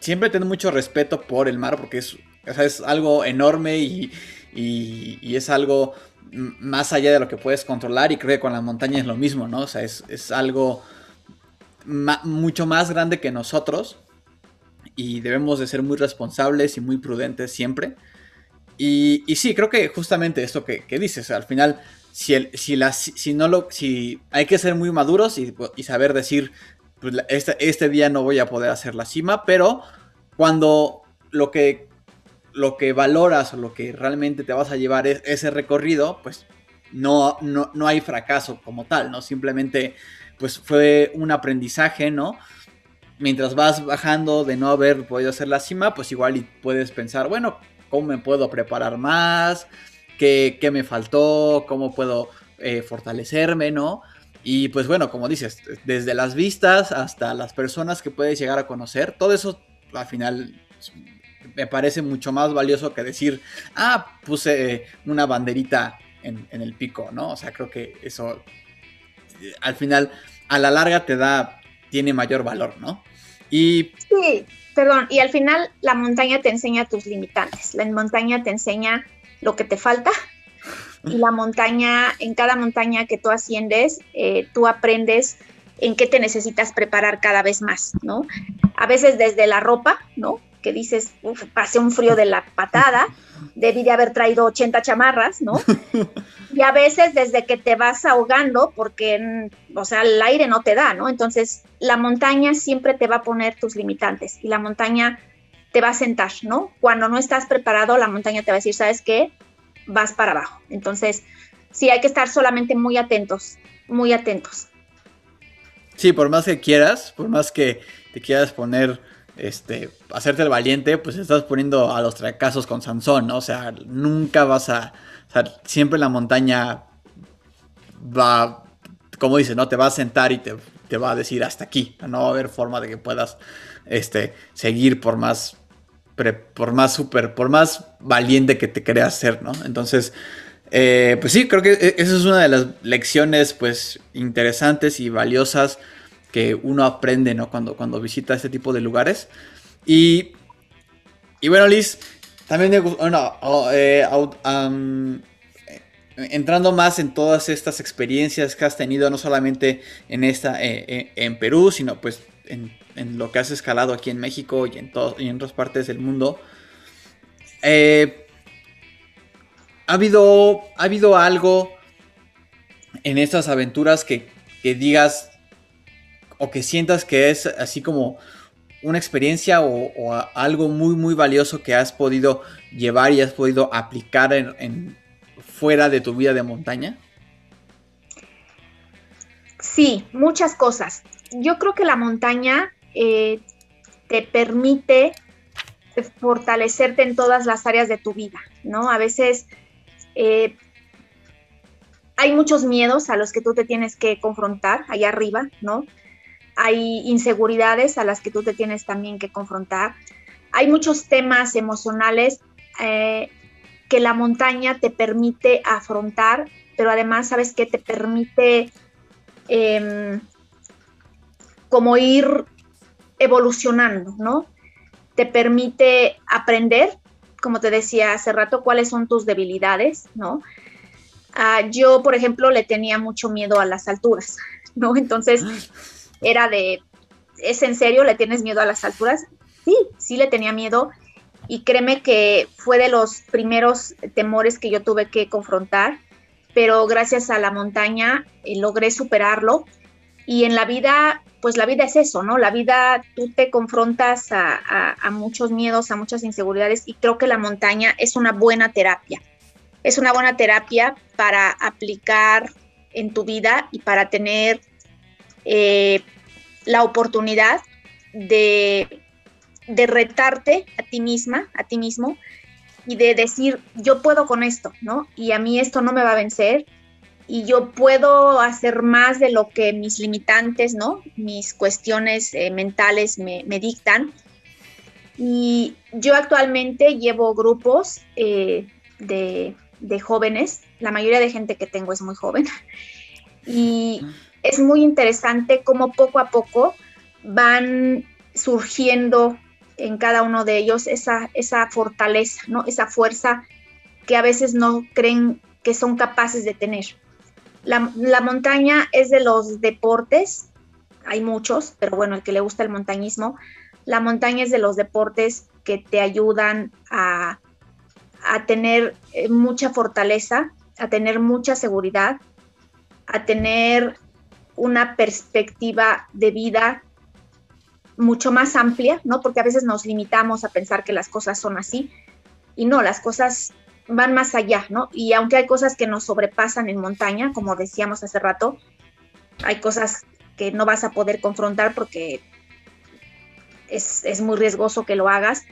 A: siempre, tener mucho respeto por el mar porque es, es algo enorme y, y, es algo más allá de lo que puedes controlar y creo que con la montaña es lo mismo, ¿no? O sea, es, es algo mucho más grande que nosotros y debemos de ser muy responsables y muy prudentes siempre. Y, y sí, creo que justamente esto que, dices, al final, si, el, si, si no lo, si hay que ser muy maduros y, saber decir, pues este, este, día no voy a poder hacer la cima, pero cuando lo que, lo que valoras o lo que realmente te vas a llevar es ese recorrido, pues no, no, no hay fracaso como tal, ¿no? Simplemente pues fue un aprendizaje, ¿no? Mientras vas bajando de no haber podido hacer la cima, pues igual puedes pensar, bueno, ¿cómo me puedo preparar más? ¿Qué, me faltó? ¿Cómo puedo eh, fortalecerme, ¿no? Y pues bueno, como dices, desde las vistas hasta las personas que puedes llegar a conocer, todo eso al final me parece mucho más valioso que decir, ah, puse una banderita en, en el pico, ¿no? O sea, creo que eso al final, a la larga te da, tiene mayor valor, ¿no?
B: Y... Sí, perdón, y al final la montaña te enseña tus limitantes, la montaña te enseña lo que te falta y la montaña, en cada montaña que tú asciendes, eh, tú aprendes en qué te necesitas preparar cada vez más, ¿no? A veces desde la ropa, ¿no? Que dices, uff, pasé un frío de la patada, debí de haber traído 80 chamarras, ¿no? Y a veces desde que te vas ahogando, porque, o sea, el aire no te da, ¿no? Entonces, la montaña siempre te va a poner tus limitantes y la montaña te va a sentar, ¿no? Cuando no estás preparado, la montaña te va a decir, ¿sabes qué? Vas para abajo. Entonces, sí, hay que estar solamente muy atentos, muy atentos.
A: Sí, por más que quieras, por más que te quieras poner, este, hacerte el valiente, pues estás poniendo a los fracasos con Sansón, ¿no? O sea, nunca vas a siempre la montaña va, como dice, ¿no? Te va a sentar y te, va a decir hasta aquí. No va a haber forma de que puedas este, seguir por más por más super, por más valiente que te creas ser, ¿no? Entonces, eh, pues sí, creo que e, esa es una de las lecciones, pues, interesantes y valiosas que uno aprende, ¿no? Cuando, cuando visita este tipo de lugares. Y, y bueno, Liz, también bueno, eh, entrando más en todas estas experiencias que has tenido, no solamente en esta, eh, en Perú, sino pues en en lo que has escalado aquí en México y en, y en otras partes del mundo. Eh, ¿ha, habido, ¿Ha habido algo en estas aventuras que, digas o que sientas que es así como una experiencia o, algo muy muy valioso que has podido llevar y has podido aplicar en, fuera de tu vida de montaña?
B: Sí, muchas cosas. Yo creo que la montaña eh, te permite fortalecerte en todas las áreas de tu vida, ¿no? A veces eh, hay muchos miedos a los que tú te tienes que confrontar allá arriba, ¿no? Hay inseguridades a las que tú te tienes también que confrontar. Hay muchos temas emocionales eh, que la montaña te permite afrontar, pero además, ¿sabes qué? Te permite em, como ir evolucionando, ¿no? Te permite aprender, como te decía hace rato, cuáles son tus debilidades, ¿no? Ah, yo, por ejemplo, le tenía mucho miedo a las alturas, ¿no? Entonces, era de, ¿es en serio? ¿Le tienes miedo a las alturas? Sí, sí le tenía miedo y créeme que fue de los primeros temores que yo tuve que confrontar, pero gracias a la montaña eh, logré superarlo y en la vida pues la vida es eso, ¿no? La vida, tú te confrontas a, muchos miedos, a muchas inseguridades y creo que la montaña es una buena terapia. Es una buena terapia para aplicar en tu vida y para tener eh, la oportunidad de, de retarte a ti misma, a ti mismo, y de decir, yo puedo con esto, ¿no? Y a mí esto no me va a vencer, y yo puedo hacer más de lo que mis limitantes, ¿no? Mis cuestiones eh, mentales me, dictan. Y yo actualmente llevo grupos eh, de, de, jóvenes, la mayoría de gente que tengo es muy joven, y es muy interesante cómo poco a poco van surgiendo en cada uno de ellos esa, esa fortaleza, ¿no? Esa fuerza que a veces no creen que son capaces de tener. La, montaña es de los deportes, hay muchos, pero bueno, el que le gusta el montañismo, la montaña es de los deportes que te ayudan a, tener eh, mucha fortaleza, a tener mucha seguridad, a tener una perspectiva de vida mucho más amplia, ¿no? Porque a veces nos limitamos a pensar que las cosas son así y no, las cosas van más allá, ¿no? Y aunque hay cosas que nos sobrepasan en montaña, como decíamos hace rato, hay cosas que no vas a poder confrontar porque es, muy riesgoso que lo hagas,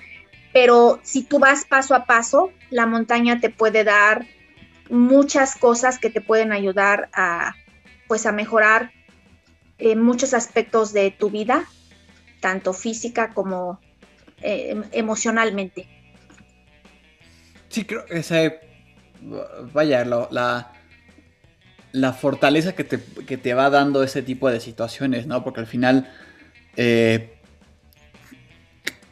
B: pero si tú vas paso a paso, la montaña te puede dar muchas cosas que te pueden ayudar a, pues, a mejorar eh, muchos aspectos de tu vida, tanto física como eh, emocionalmente.
A: Sí, creo que ese. Vaya, la, la fortaleza que te, te, va dando ese tipo de situaciones, ¿no? Porque al final. Eh,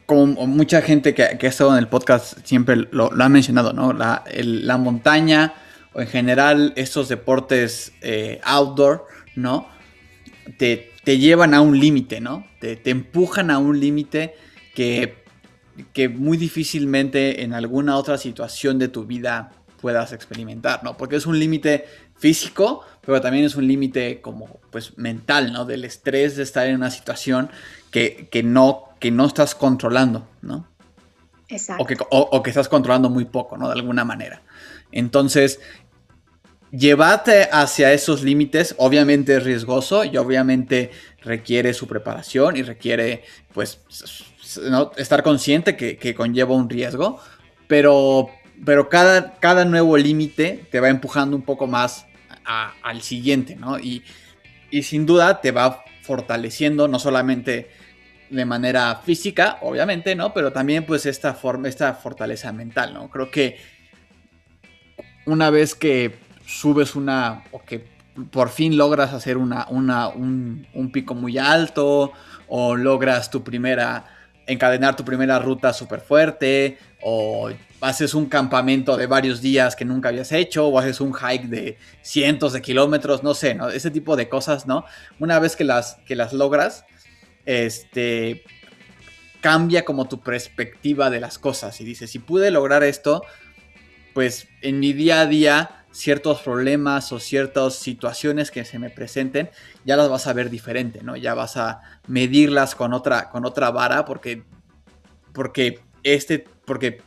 A: como mucha gente que, ha estado en el podcast siempre lo, ha mencionado, ¿no? La, la, montaña o en general estos deportes eh, outdoor, ¿no? Te, llevan a un límite, ¿no? Te, te, empujan a un límite que que muy difícilmente en alguna otra situación de tu vida puedas experimentar, ¿no? Porque es un límite físico, pero también es un límite como, pues, mental, ¿no? Del estrés de estar en una situación que, no, que no estás controlando, ¿no? Exacto. O que, estás controlando muy poco, ¿no? De alguna manera. Entonces, llevarte hacia esos límites obviamente es riesgoso y obviamente requiere su preparación y requiere, pues, estar consciente que, conlleva un riesgo, pero, pero cada, cada nuevo límite te va empujando un poco más al siguiente, ¿no? Y, sin duda te va fortaleciendo no solamente de manera física, obviamente, ¿no? Pero también pues esta, forma, esta fortaleza mental, ¿no? Creo que una vez que subes una, o que por fin logras hacer una, una un, un, pico muy alto, o logras tu primera, encadenar tu primera ruta súper fuerte, o haces un campamento de varios días que nunca habías hecho, o haces un hike de cientos de kilómetros, no sé, ¿no? Ese tipo de cosas, ¿no? Una vez que las, que las logras, este, cambia como tu perspectiva de las cosas y dices, si pude lograr esto, pues en mi día a día ciertos problemas o ciertas situaciones que se me presenten, ya las vas a ver diferente, ¿no? Ya vas a medirlas con otra, con otra vara porque, porque, este, porque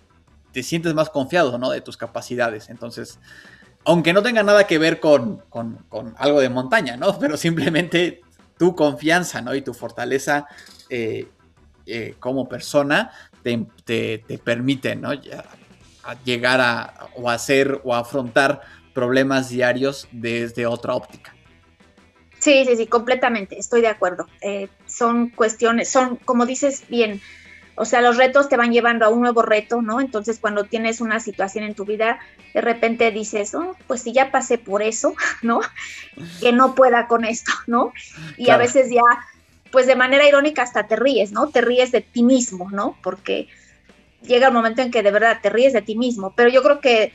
A: te sientes más confiado, ¿no? De tus capacidades. Entonces, aunque no tenga nada que ver con, con, con algo de montaña, ¿no? Pero simplemente tu confianza, ¿no? Y tu fortaleza eh, eh, como persona te, te, permite, ¿no? Llegar a o hacer o afrontar problemas diarios desde otra óptica.
B: Sí, sí, sí, completamente, estoy de acuerdo. Eh, son cuestiones, son, como dices bien, o sea, los retos te van llevando a un nuevo reto, ¿no? Entonces, cuando tienes una situación en tu vida, de repente dices, oh, pues si ya pasé por eso, ¿no? Que no pueda con esto, ¿no? Y a veces ya, pues de manera irónica hasta te ríes, ¿no? Te ríes de ti mismo, ¿no? Porque llega el momento en que de verdad te ríes de ti mismo, pero yo creo que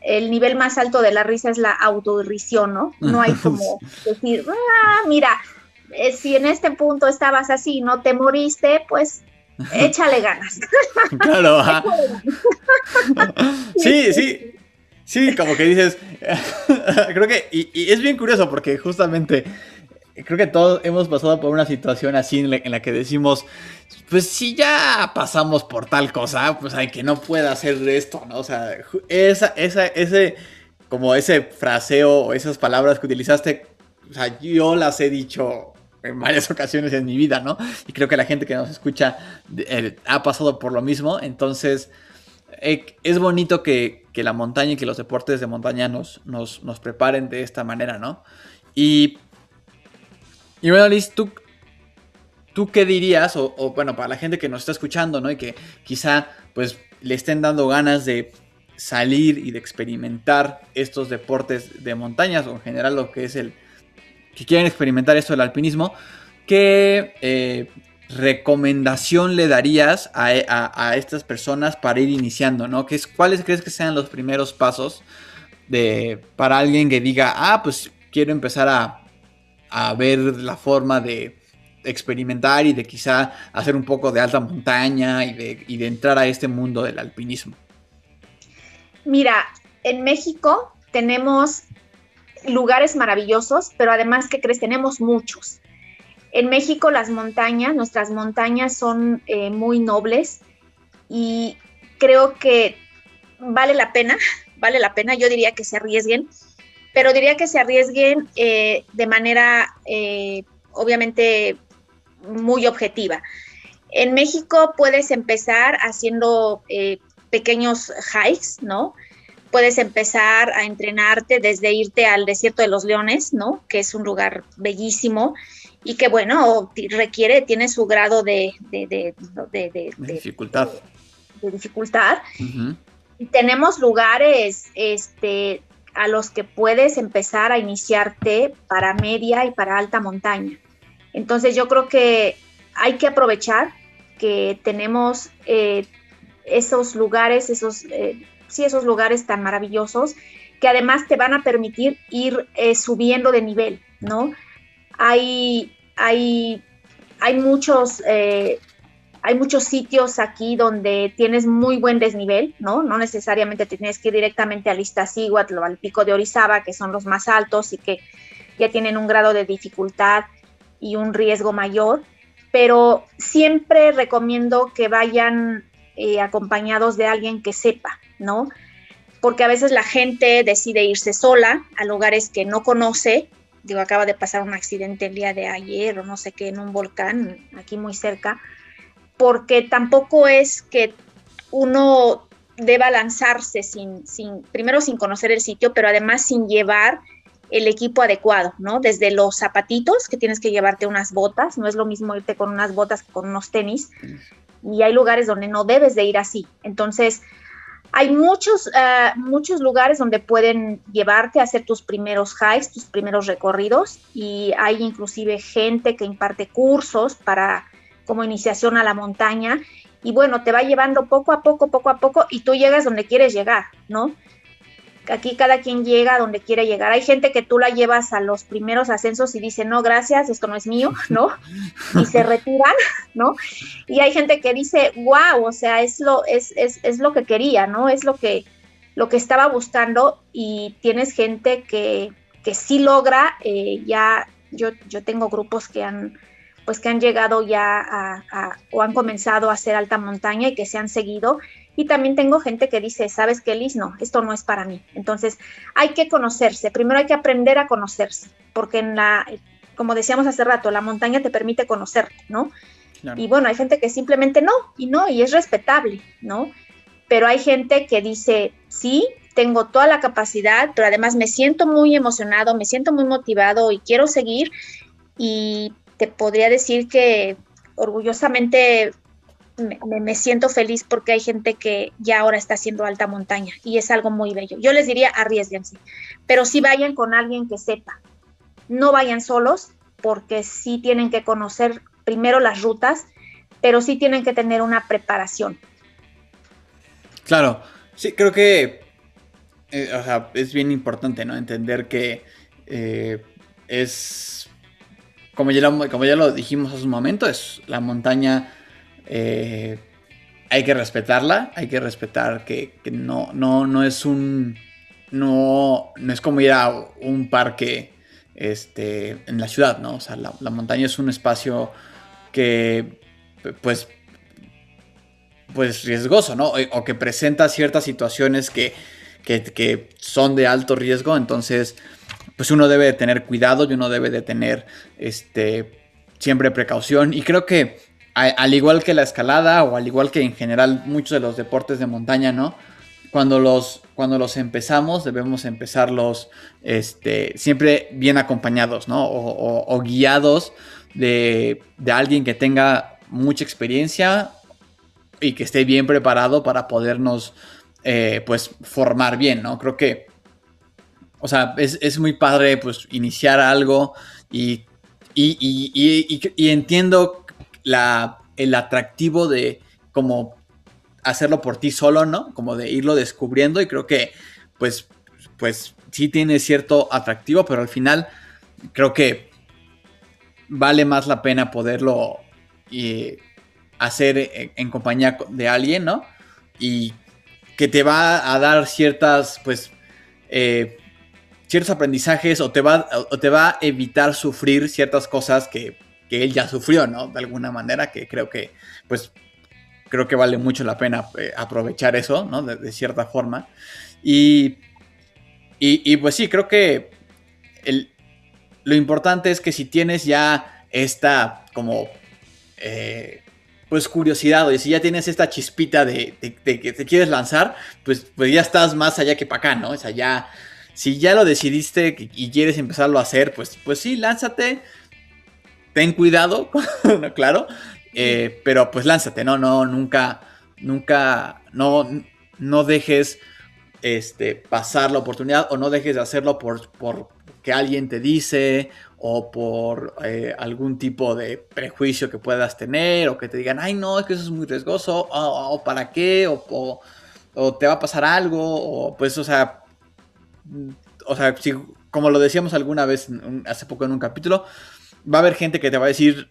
B: el nivel más alto de la risa es la autorrisión, ¿no? No hay como decir, ah, mira, eh, si en este punto estabas así, no te moriste, pues échale ganas. Claro,
A: sí, sí. Sí, como que dices, creo que, y, es bien curioso porque justamente creo que todos hemos pasado por una situación así en la, que decimos, pues si ya pasamos por tal cosa, pues hay que no pueda hacer esto, ¿no? O sea, esa, esa, ese, como ese fraseo o esas palabras que utilizaste, o sea, yo las he dicho en varias ocasiones en mi vida, ¿no? Y creo que la gente que nos escucha eh, ha pasado por lo mismo. Entonces, eh, es bonito que, la montaña y que los deportes de montaña nos, nos, preparen de esta manera, ¿no? Y, y bueno, Liz, ¿tú, ¿tú qué dirías? O, bueno, para la gente que nos está escuchando, ¿no? Y que quizá, pues, le estén dando ganas de salir y de experimentar estos deportes de montañas o en general lo que es el, que quieren experimentar esto del alpinismo, ¿qué eh, recomendación le darías a, estas personas para ir iniciando? ¿no? ¿Cuáles crees que sean los primeros pasos de, para alguien que diga, ah, pues quiero empezar a, ver la forma de experimentar y de quizá hacer un poco de alta montaña y de, entrar a este mundo del alpinismo?
B: Mira, en México tenemos lugares maravillosos, pero además, que crees? Tenemos muchos. En México las montañas, nuestras montañas son eh, muy nobles y creo que vale la pena, vale la pena, yo diría que se arriesguen, pero diría que se arriesguen eh, de manera eh, obviamente muy objetiva. En México puedes empezar haciendo pequeños hikes, ¿no? puedes empezar a entrenarte desde irte al desierto de los leones, ¿no? Que es un lugar bellísimo y que, bueno, requiere, tiene su grado de,
A: dificultad.
B: De, dificultad. Y tenemos lugares este, a los que puedes empezar a iniciarte para media y para alta montaña. Entonces yo creo que hay que aprovechar que tenemos eh, esos lugares, esos eh, sí, esos lugares tan maravillosos que además te van a permitir ir eh, subiendo de nivel, ¿no? Hay, hay, hay muchos... Hay muchos sitios aquí donde tienes muy buen desnivel, ¿no? No necesariamente tienes que ir directamente al Iztaccíhuatl o al Pico de Orizaba, que son los más altos y que ya tienen un grado de dificultad y un riesgo mayor, pero siempre recomiendo que vayan eh, acompañados de alguien que sepa, ¿no? Porque a veces la gente decide irse sola a lugares que no conoce. Digo, acaba de pasar un accidente el día de ayer o no sé qué en un volcán aquí muy cerca, porque tampoco es que uno deba lanzarse sin, sin, primero sin conocer el sitio, pero además sin llevar el equipo adecuado, ¿no? Desde los zapatitos, que tienes que llevarte unas botas, no es lo mismo irte con unas botas que con unos tenis, y hay lugares donde no debes de ir así. Entonces, hay muchos, eh, muchos lugares donde pueden llevarte a hacer tus primeros hikes, tus primeros recorridos, y hay inclusive gente que imparte cursos para como iniciación a la montaña, y bueno, te va llevando poco a poco, poco a poco, y tú llegas donde quieres llegar, ¿no? Aquí cada quien llega donde quiere llegar. Hay gente que tú la llevas a los primeros ascensos y dice, no, gracias, esto no es mío, ¿no? Y se retiran, ¿no? Y hay gente que dice, wow, o sea, es lo, es, es, es lo que quería, ¿no? Es lo que, lo que estaba buscando y tienes gente que, que sí logra, eh, ya yo, yo tengo grupos que han, pues que han llegado ya a, o han comenzado a hacer alta montaña y que se han seguido y también tengo gente que dice, ¿sabes qué, Liz? No, esto no es para mí. Entonces, hay que conocerse. Primero hay que aprender a conocerse, porque en la, como decíamos hace rato, la montaña te permite conocerte, ¿no? Y bueno, hay gente que simplemente no, y no, y es respetable, ¿no? Pero hay gente que dice, sí, tengo toda la capacidad, pero además me siento muy emocionado, me siento muy motivado y quiero seguir. Y te podría decir que orgullosamente me, siento feliz porque hay gente que ya ahora está haciendo alta montaña y es algo muy bello. Yo les diría, arriesguense, pero sí vayan con alguien que sepa. No vayan solos porque sí tienen que conocer primero las rutas, pero sí tienen que tener una preparación.
A: Claro, sí, creo que eh, es bien importante, ¿no? Entender que eh, es, como ya, lo, dijimos hace un momento, es la montaña eh, hay que respetarla, hay que respetar que, no, no, no es un. No, no es como ir a un parque este, en la ciudad, ¿no? O sea, la, montaña es un espacio que, pues, pues riesgoso, ¿no? O, que presenta ciertas situaciones que, que, son de alto riesgo, entonces, pues uno debe de tener cuidado y uno debe de tener, este, siempre precaución. Y creo que al igual que la escalada o al igual que en general muchos de los deportes de montaña, ¿no? Cuando los, cuando los empezamos debemos empezarlos este, siempre bien acompañados, ¿no? O, guiados de, alguien que tenga mucha experiencia y que esté bien preparado para podernos, eh, pues, formar bien, ¿no? Creo que, o sea, es, muy padre, pues, iniciar algo y, y entiendo el atractivo de como hacerlo por ti solo, ¿no? Como de irlo descubriendo y creo que pues, pues sí tiene cierto atractivo, pero al final creo que vale más la pena poderlo eh, hacer en, compañía de alguien, ¿no? Y que te va a dar ciertas, pues, eh, ciertos aprendizajes o te, va, o te va a evitar sufrir ciertas cosas que que él ya sufrió, ¿no? De alguna manera, que creo que, pues, creo que vale mucho la pena eh, aprovechar eso, ¿no? De, cierta forma. Y, y, pues sí, creo que lo importante es que si tienes ya esta como, eh, pues curiosidad, o si ya tienes esta chispita de, que te quieres lanzar, pues, pues ya estás más allá que para acá, ¿no? O sea, ya, si ya lo decidiste y quieres empezarlo a hacer, pues, pues sí, lánzate. Ten cuidado, claro, eh, pero pues lánzate, no, no, nunca, nunca, no, no dejes este, pasar la oportunidad o no dejes de hacerlo por, por que alguien te dice o por eh, algún tipo de prejuicio que puedas tener o que te digan, ay no, es que eso es muy riesgoso o, para qué o, o, te va a pasar algo o pues, o sea, o sea, si, como lo decíamos alguna vez hace poco en un capítulo, va a haber gente que te va a decir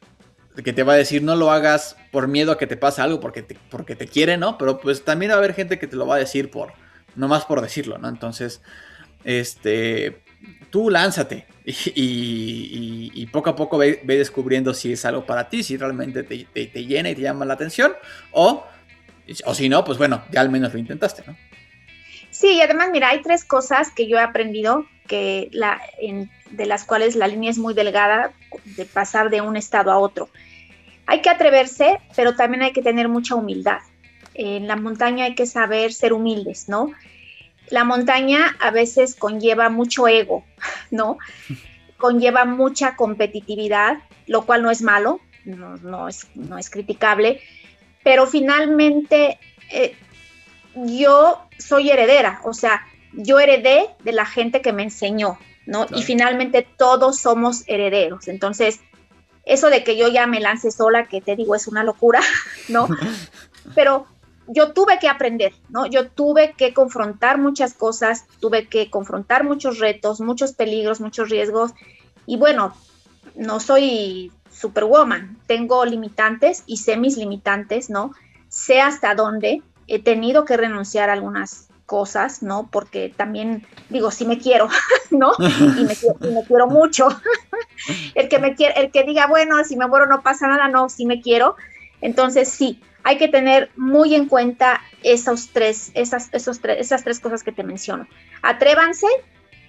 A: que te va a decir no lo hagas por miedo a que te pase algo porque te, porque te quiere, ¿no? Pero pues también va a haber gente que te lo va a decir por, no más por decirlo, ¿no? Entonces, este, tú lánzate y, poco a poco ve, descubriendo si es algo para ti, si realmente te, llena y te llama la atención o, o si no, pues bueno, ya al menos lo intentaste, ¿no?
B: Sí, y además, mira, hay tres cosas que yo he aprendido que de las cuales la línea es muy delgada de pasar de un estado a otro. Hay que atreverse, pero también hay que tener mucha humildad. En la montaña hay que saber ser humildes, ¿no? la montaña a veces conlleva mucho ego, ¿no? Conlleva mucha competitividad, lo cual no es malo, no, es, no es criticable, pero finalmente eh, yo soy heredera, o sea, yo heredé de la gente que me enseñó, ¿no? Y finalmente todos somos herederos. Entonces, eso de que yo ya me lance sola, que te digo, es una locura, ¿no? Pero yo tuve que aprender, ¿no? Yo tuve que confrontar muchas cosas, tuve que confrontar muchos retos, muchos peligros, muchos riesgos. Y bueno, no soy superwoman, tengo limitantes y sé mis limitantes, ¿no? Sé hasta dónde he tenido que renunciar a algunas cosas, ¿no? Porque también digo, sí me quiero, ¿no? Y me, quiero mucho. el que me quiere, el que diga, bueno, si me muero no pasa nada, no, sí me quiero. Entonces, sí, hay que tener muy en cuenta esos tres, esas, esos tres, esas tres cosas que te menciono. Atrévanse,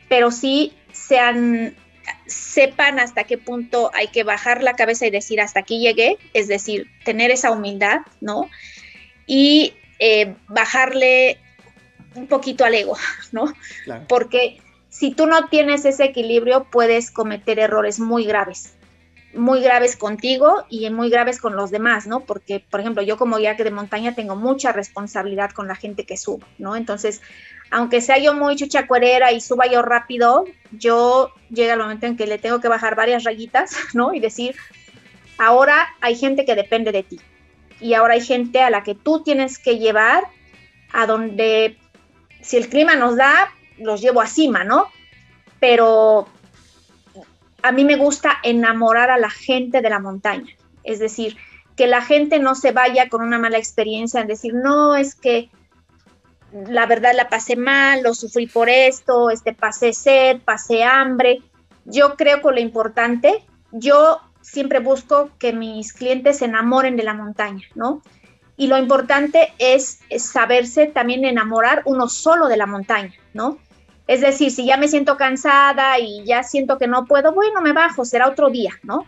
B: pero sí sean, sepan hasta qué punto hay que bajar la cabeza y decir hasta aquí llegué, es decir, tener esa humildad, ¿no? Y eh, bajarle un poquito al ego, ¿no? Porque si tú no tienes ese equilibrio, puedes cometer errores muy graves muy graves contigo y muy graves con los demás, ¿no? Porque, por ejemplo, yo como guía de montaña tengo mucha responsabilidad con la gente que subo, ¿no? Entonces, aunque sea yo muy chuchacuerera y suba yo rápido, yo llega el momento en que le tengo que bajar varias rayitas, ¿no? Y decir, ahora hay gente que depende de ti. Y ahora hay gente a la que tú tienes que llevar a donde, si el clima nos da, los llevo a cima, ¿no? Pero a mí me gusta enamorar a la gente de la montaña, es decir, que la gente no se vaya con una mala experiencia en decir, no, es que la verdad la pasé mal, lo sufrí por esto, este, pasé sed, pasé hambre. Yo creo que lo importante, yo siempre busco que mis clientes se enamoren de la montaña, ¿no? Y lo importante es, saberse también enamorar uno solo de la montaña, ¿no? Es decir, si ya me siento cansada y ya siento que no puedo, bueno, me bajo, será otro día, ¿no?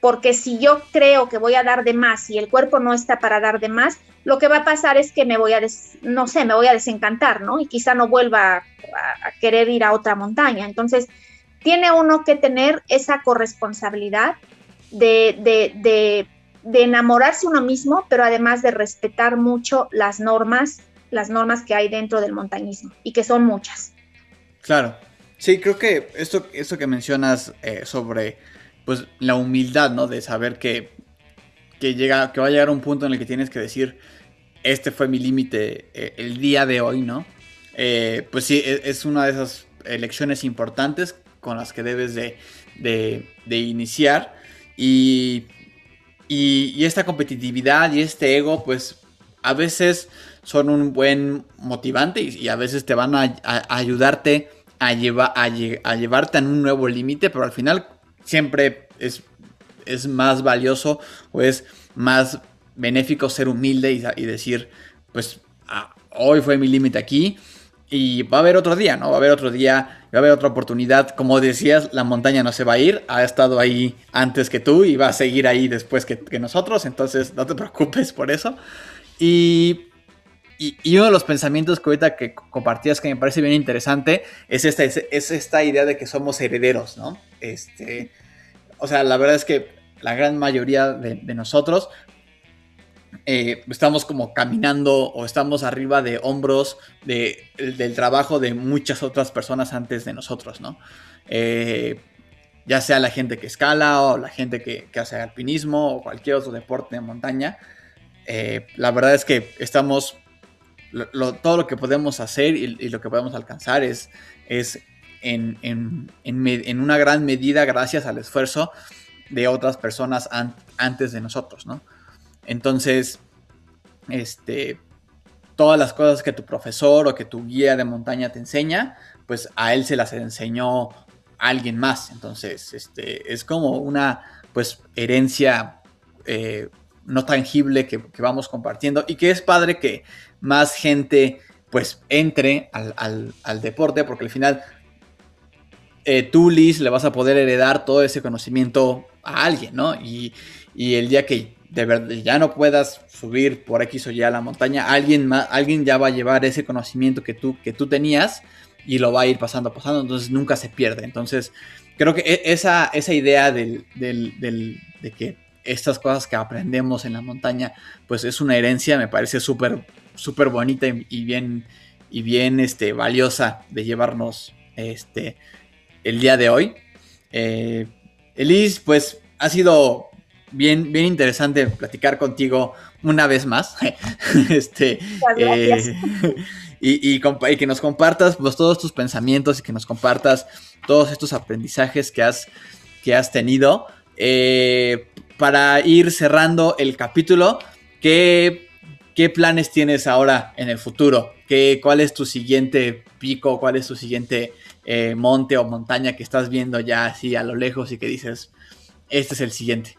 B: Porque si yo creo que voy a dar de más y el cuerpo no está para dar de más, lo que va a pasar es que me voy a, no sé, me voy a desencantar, ¿no? Y quizá no vuelva a, querer ir a otra montaña. Entonces, tiene uno que tener esa corresponsabilidad de, de, de enamorarse uno mismo, pero además de respetar mucho las normas, las normas que hay dentro del montañismo y que son muchas.
A: Claro. Sí, creo que esto, esto que mencionas eh, sobre pues la humildad, ¿no? De saber que, llega, que va a llegar un punto en el que tienes que decir, este fue mi límite eh, el día de hoy, ¿no? Eh, pues sí, e, es, una de esas lecciones importantes con las que debes de, iniciar. Y, y, esta competitividad y este ego, pues a veces son un buen motivante y, a veces te van a, ayudarte a, a, llevarte a un nuevo límite, pero al final siempre es, es más valioso o es más benéfico ser humilde y, decir, pues ah, hoy fue mi límite aquí y va a haber otro día, ¿no? Va a haber otro día, va a haber otra oportunidad. Como decías, la montaña no se va a ir, ha estado ahí antes que tú y va a seguir ahí después que, nosotros, entonces no te preocupes por eso. Y y, uno de los pensamientos que ahorita que compartías que me parece bien interesante es esta, es, esta idea de que somos herederos, ¿no? Este, o sea, la verdad es que la gran mayoría de, nosotros eh, estamos como caminando o estamos arriba de hombros de, del trabajo de muchas otras personas antes de nosotros, ¿no? Eh, ya sea la gente que escala o la gente que, hace alpinismo o cualquier otro deporte de montaña. Eh, la verdad es que estamos todo lo que podemos hacer y, lo que podemos alcanzar es, es en, una gran medida gracias al esfuerzo de otras personas antes de nosotros, ¿no? Entonces, este, todas las cosas que tu profesor o que tu guía de montaña te enseña, pues a él se las enseñó alguien más. Entonces, este, es como una, pues, herencia eh, no tangible que, vamos compartiendo y que es padre que más gente pues entre al, deporte porque al final eh, tú, Liz, le vas a poder heredar todo ese conocimiento a alguien, ¿no? Y, el día que de verdad ya no puedas subir por X o Y a la montaña, alguien, más, alguien ya va a llevar ese conocimiento que tú, que tú tenías y lo va a ir pasando, pasando, entonces nunca se pierde. Entonces, creo que e, esa, esa idea del, de que estas cosas que aprendemos en la montaña, pues es una herencia, me parece súper, súper bonita y, bien, y bien este, valiosa de llevarnos este, el día de hoy. Eh, Elis, pues ha sido bien, bien interesante platicar contigo una vez más. este, eh, y, y, que nos compartas pues, todos tus pensamientos y que nos compartas todos estos aprendizajes que has, que has tenido. Eh, para ir cerrando el capítulo, ¿qué, ¿qué, planes tienes ahora en el futuro? ¿Qué, ¿Cuál es tu siguiente pico? ¿Cuál es tu siguiente eh, monte o montaña que estás viendo ya así a lo lejos y que dices, este es el siguiente?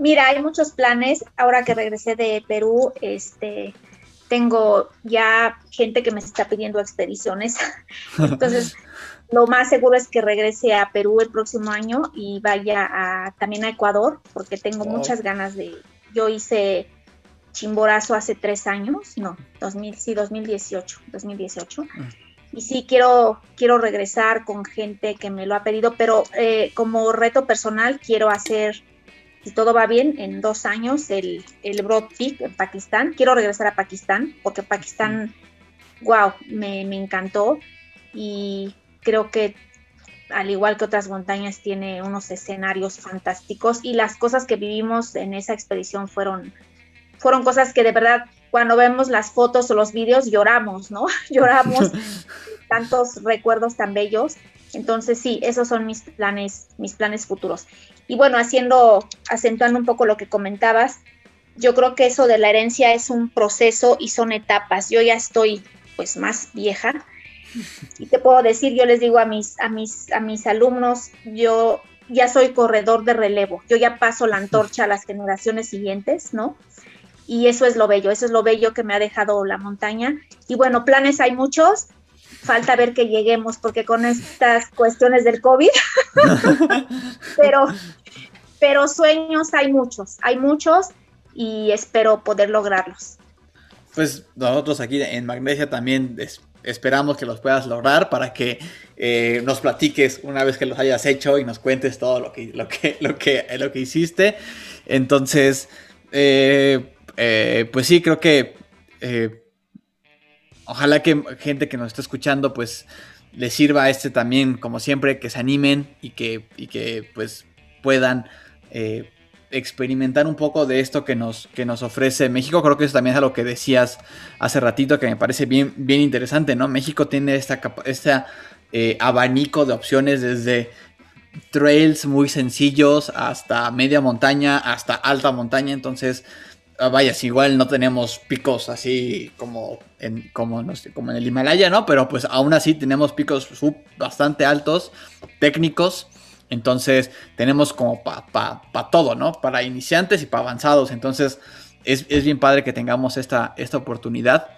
B: Mira, hay muchos planes. Ahora que regresé de Perú, este, tengo ya gente que me está pidiendo expediciones. Entonces, lo más seguro es que regrese a Perú el próximo año y vaya a, también a Ecuador, porque tengo muchas ganas de... Yo hice Chimborazo hace tres años, no, 2000, sí, 2018, 2018 y sí quiero, quiero regresar con gente que me lo ha pedido, pero eh, como reto personal quiero hacer, si todo va bien, en dos años el, el Broad Peak en Pakistán. Quiero regresar a Pakistán porque Pakistán, wow, me, me encantó y creo que al igual que otras montañas tiene unos escenarios fantásticos y las cosas que vivimos en esa expedición fueron, fueron cosas que de verdad cuando vemos las fotos o los vídeos lloramos, ¿no? lloramos tantos recuerdos tan bellos. Entonces sí, esos son mis planes, mis planes futuros. Y bueno, haciendo, acentuando un poco lo que comentabas, yo creo que eso de la herencia es un proceso y son etapas. Yo ya estoy pues más vieja y te puedo decir, yo les digo a mis, a mis, a mis alumnos, yo ya soy corredor de relevo, yo ya paso la antorcha a las generaciones siguientes, ¿no? y eso es lo bello, eso es lo bello que me ha dejado la montaña. Y bueno, planes hay muchos, falta ver que lleguemos porque con estas cuestiones del COVID, pero, pero sueños hay muchos, hay muchos y espero poder lograrlos.
A: Pues nosotros aquí en Magnesia también esperamos que los puedas lograr para que eh, nos platiques una vez que los hayas hecho y nos cuentes todo lo que, lo que, lo que, lo que hiciste. Entonces, eh, eh, pues sí, creo que ojalá que gente que nos está escuchando, pues les sirva a este también, como siempre, que se animen y que, que pues puedan eh, experimentar un poco de esto que nos, que nos ofrece México. Creo que eso también es lo que decías hace ratito, que me parece bien, bien interesante, ¿no? México tiene esta, este abanico de opciones desde trails muy sencillos hasta media montaña, hasta alta montaña, entonces Ah, vaya, si igual no tenemos picos así como en, como, como en el Himalaya, ¿no? Pero pues aún así tenemos picos bastante altos, técnicos. Entonces tenemos como para pa, todo, ¿no? Para iniciantes y para avanzados. Entonces es, bien padre que tengamos esta, esta oportunidad.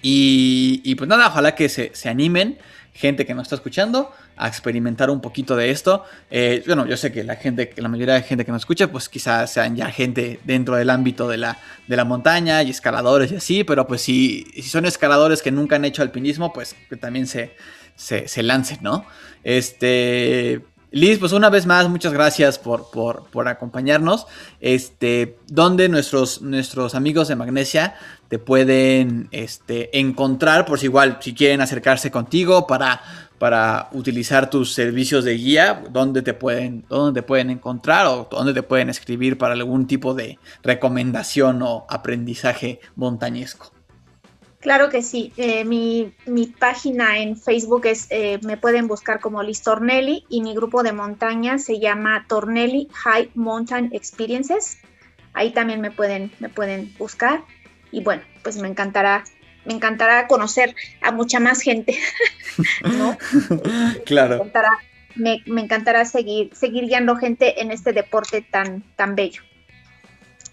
A: Y, pues nada, ojalá que se, se animen gente que nos está escuchando a experimentar un poquito de esto. Eh, bueno, yo sé que la gente, la mayoría de gente que nos escucha, pues quizás sean ya gente dentro del ámbito de la, de la montaña y escaladores y así, pero pues si, si son escaladores que nunca han hecho alpinismo, pues que también se, se, se lancen, ¿no? Este, Liz, pues una vez más, muchas gracias por, por, acompañarnos. Este, ¿Dónde nuestros, nuestros amigos de Magnesia te pueden este, encontrar? Por si igual, si quieren acercarse contigo para, para utilizar tus servicios de guía, ¿dónde te, pueden, ¿dónde te pueden encontrar o dónde te pueden escribir para algún tipo de recomendación o aprendizaje montañesco?
B: Claro que sí. Eh, mi, página en Facebook es, eh, me pueden buscar como Liz Tornelli y mi grupo de montaña se llama Tornelli High Mountain Experiences. Ahí también me pueden, me pueden buscar. Y bueno, pues me encantará, me encantará conocer a mucha más gente.
A: Claro.
B: Me encantará, seguir, seguir guiando gente en este deporte tan, tan bello.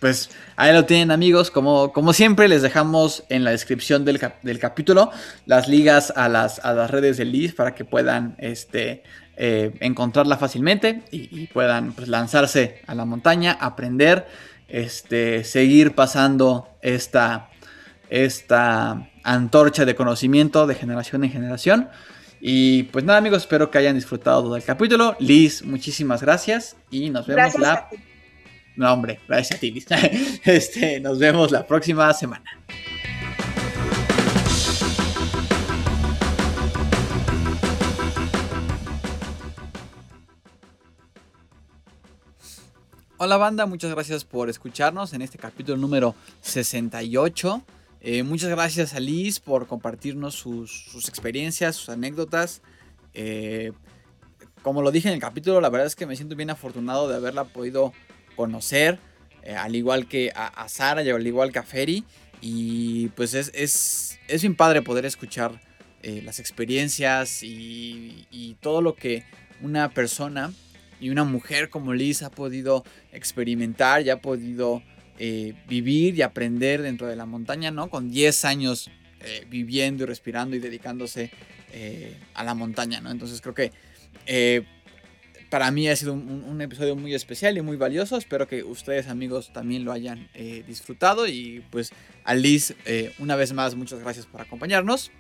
A: Pues ahí lo tienen amigos, como, como siempre les dejamos en la descripción del, capítulo las ligas a las, a las redes de Liz para que puedan este, eh, encontrarla fácilmente y, puedan pues, lanzarse a la montaña, aprender, este, seguir pasando esta, esta antorcha de conocimiento de generación en generación. Y pues nada amigos, espero que hayan disfrutado del capítulo. Liz, muchísimas gracias y nos vemos la... No, hombre, gracias a ti. Este, nos vemos la próxima semana. Hola banda, muchas gracias por escucharnos en este capítulo número 68. Eh, muchas gracias a Liz por compartirnos sus, experiencias, sus anécdotas. Eh, como lo dije en el capítulo, la verdad es que me siento bien afortunado de haberla podido conocer, eh, al igual que a, Sara y al igual que a Ferry. Y pues es, es, es padre poder escuchar las experiencias y, todo lo que una persona y una mujer como Liz ha podido experimentar y ha podido eh, vivir y aprender dentro de la montaña, ¿no? Con 10 años eh, viviendo y respirando y dedicándose eh, a la montaña, ¿no? Entonces creo que para mí ha sido un, episodio muy especial y muy valioso. Espero que ustedes amigos también lo hayan disfrutado y pues a Liz una vez más muchas gracias por acompañarnos.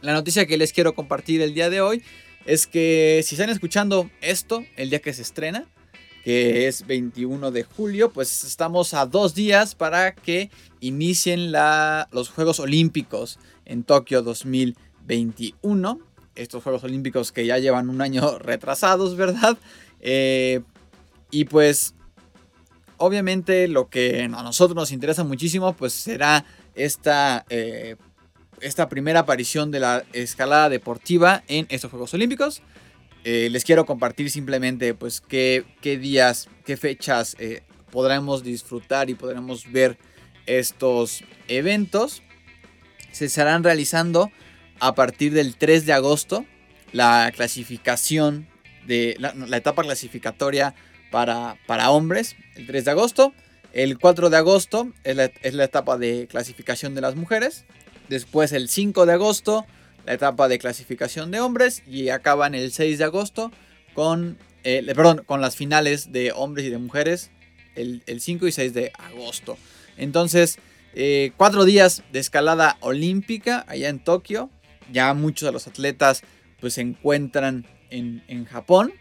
A: La noticia que les quiero compartir el día de hoy es que si están escuchando esto el día que se estrena, que es 21 de julio, pues estamos a dos días para que inicien los Juegos Olímpicos en Tokio 2021. Estos Juegos Olímpicos que ya llevan un año retrasados, ¿verdad? Eh, y pues obviamente lo que a nosotros nos interesa muchísimo pues será esta, eh, esta primera aparición de la escalada deportiva en estos Juegos Olímpicos. Eh, les quiero compartir simplemente pues qué, días, qué fechas podremos disfrutar y podremos ver estos eventos. Se estarán realizando a partir del 3 de agosto la clasificación de la, etapa clasificatoria para, para, hombres, el 3 de agosto. El 4 de agosto es la, es la etapa de clasificación de las mujeres. Después el 5 de agosto la etapa de clasificación de hombres y acaban el 6 de agosto con, eh, perdón, con las finales de hombres y de mujeres el, 5 y 6 de agosto. Entonces, eh, cuatro días de escalada olímpica allá en Tokio. Ya muchos de los atletas pues se encuentran en, en Japón.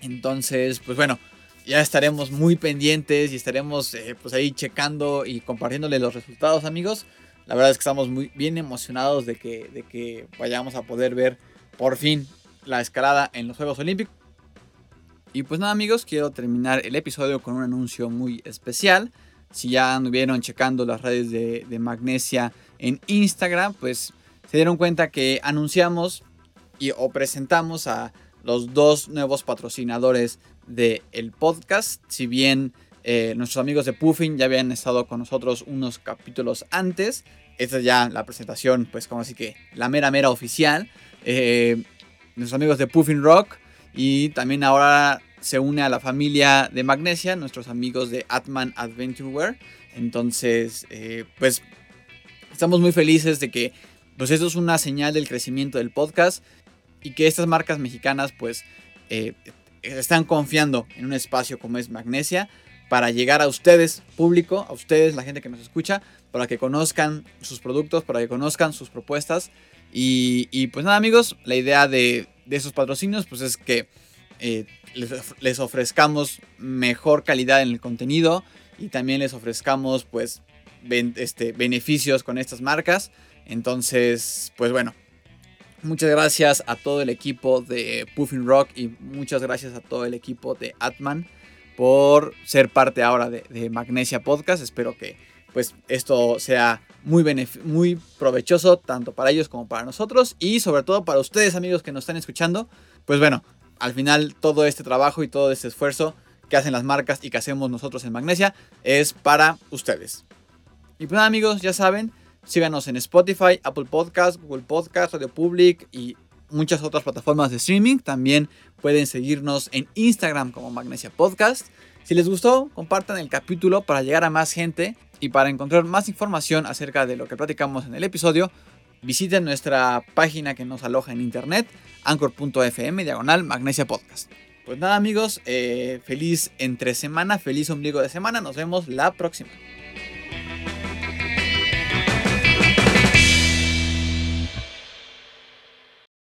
A: Entonces, pues bueno, ya estaremos muy pendientes y estaremos eh, pues ahí checando y compartiéndole los resultados amigos. La verdad es que estamos muy bien emocionados de que, de que vayamos a poder ver por fin la escalada en los Juegos Olímpicos. Y pues nada amigos, quiero terminar el episodio con un anuncio muy especial. Si ya anduvieron checando las redes de, Magnesia en Instagram, pues se dieron cuenta que anunciamos y, o presentamos a los dos nuevos patrocinadores del el podcast. Si bien eh, nuestros amigos de Puffin ya habían estado con nosotros unos capítulos antes. Esta es ya la presentación, pues como así que la mera mera oficial. Eh, nuestros amigos de Puffin Rock y también ahora se une a la familia de Magnesia, nuestros amigos de Atman Adventureware. Entonces, eh, pues estamos muy felices de que pues esto es una señal del crecimiento del podcast y que estas marcas mexicanas pues están confiando en un espacio como es Magnesia para llegar a ustedes, público, a ustedes, la gente que nos escucha, para que conozcan sus productos, para que conozcan sus propuestas. Y, pues nada amigos, la idea de, esos patrocinios pues es que eh, les, ofrezcamos mejor calidad en el contenido y también les ofrezcamos pues este, beneficios con estas marcas. Entonces, pues bueno, muchas gracias a todo el equipo de Puffin Rock y muchas gracias a todo el equipo de Atman por ser parte ahora de, Magnesia Podcast. Espero que pues esto sea muy, muy provechoso tanto para ellos como para nosotros y sobre todo para ustedes amigos que nos están escuchando. Pues bueno, al final todo este trabajo y todo este esfuerzo que hacen las marcas y que hacemos nosotros en Magnesia es para ustedes. Y pues nada amigos, ya saben, síganos en Spotify, Apple Podcast, Google Podcast, Radio Public y muchas otras plataformas de streaming. También pueden seguirnos en Instagram como Magnesia Podcast. Si les gustó, compartan el capítulo para llegar a más gente y para encontrar más información acerca de lo que platicamos en el episodio. Visiten nuestra página que nos aloja en internet, anchor.fm, diagonal Magnesia Podcast. Pues nada amigos, eh, feliz entre semana, feliz ombligo de semana, nos vemos la próxima.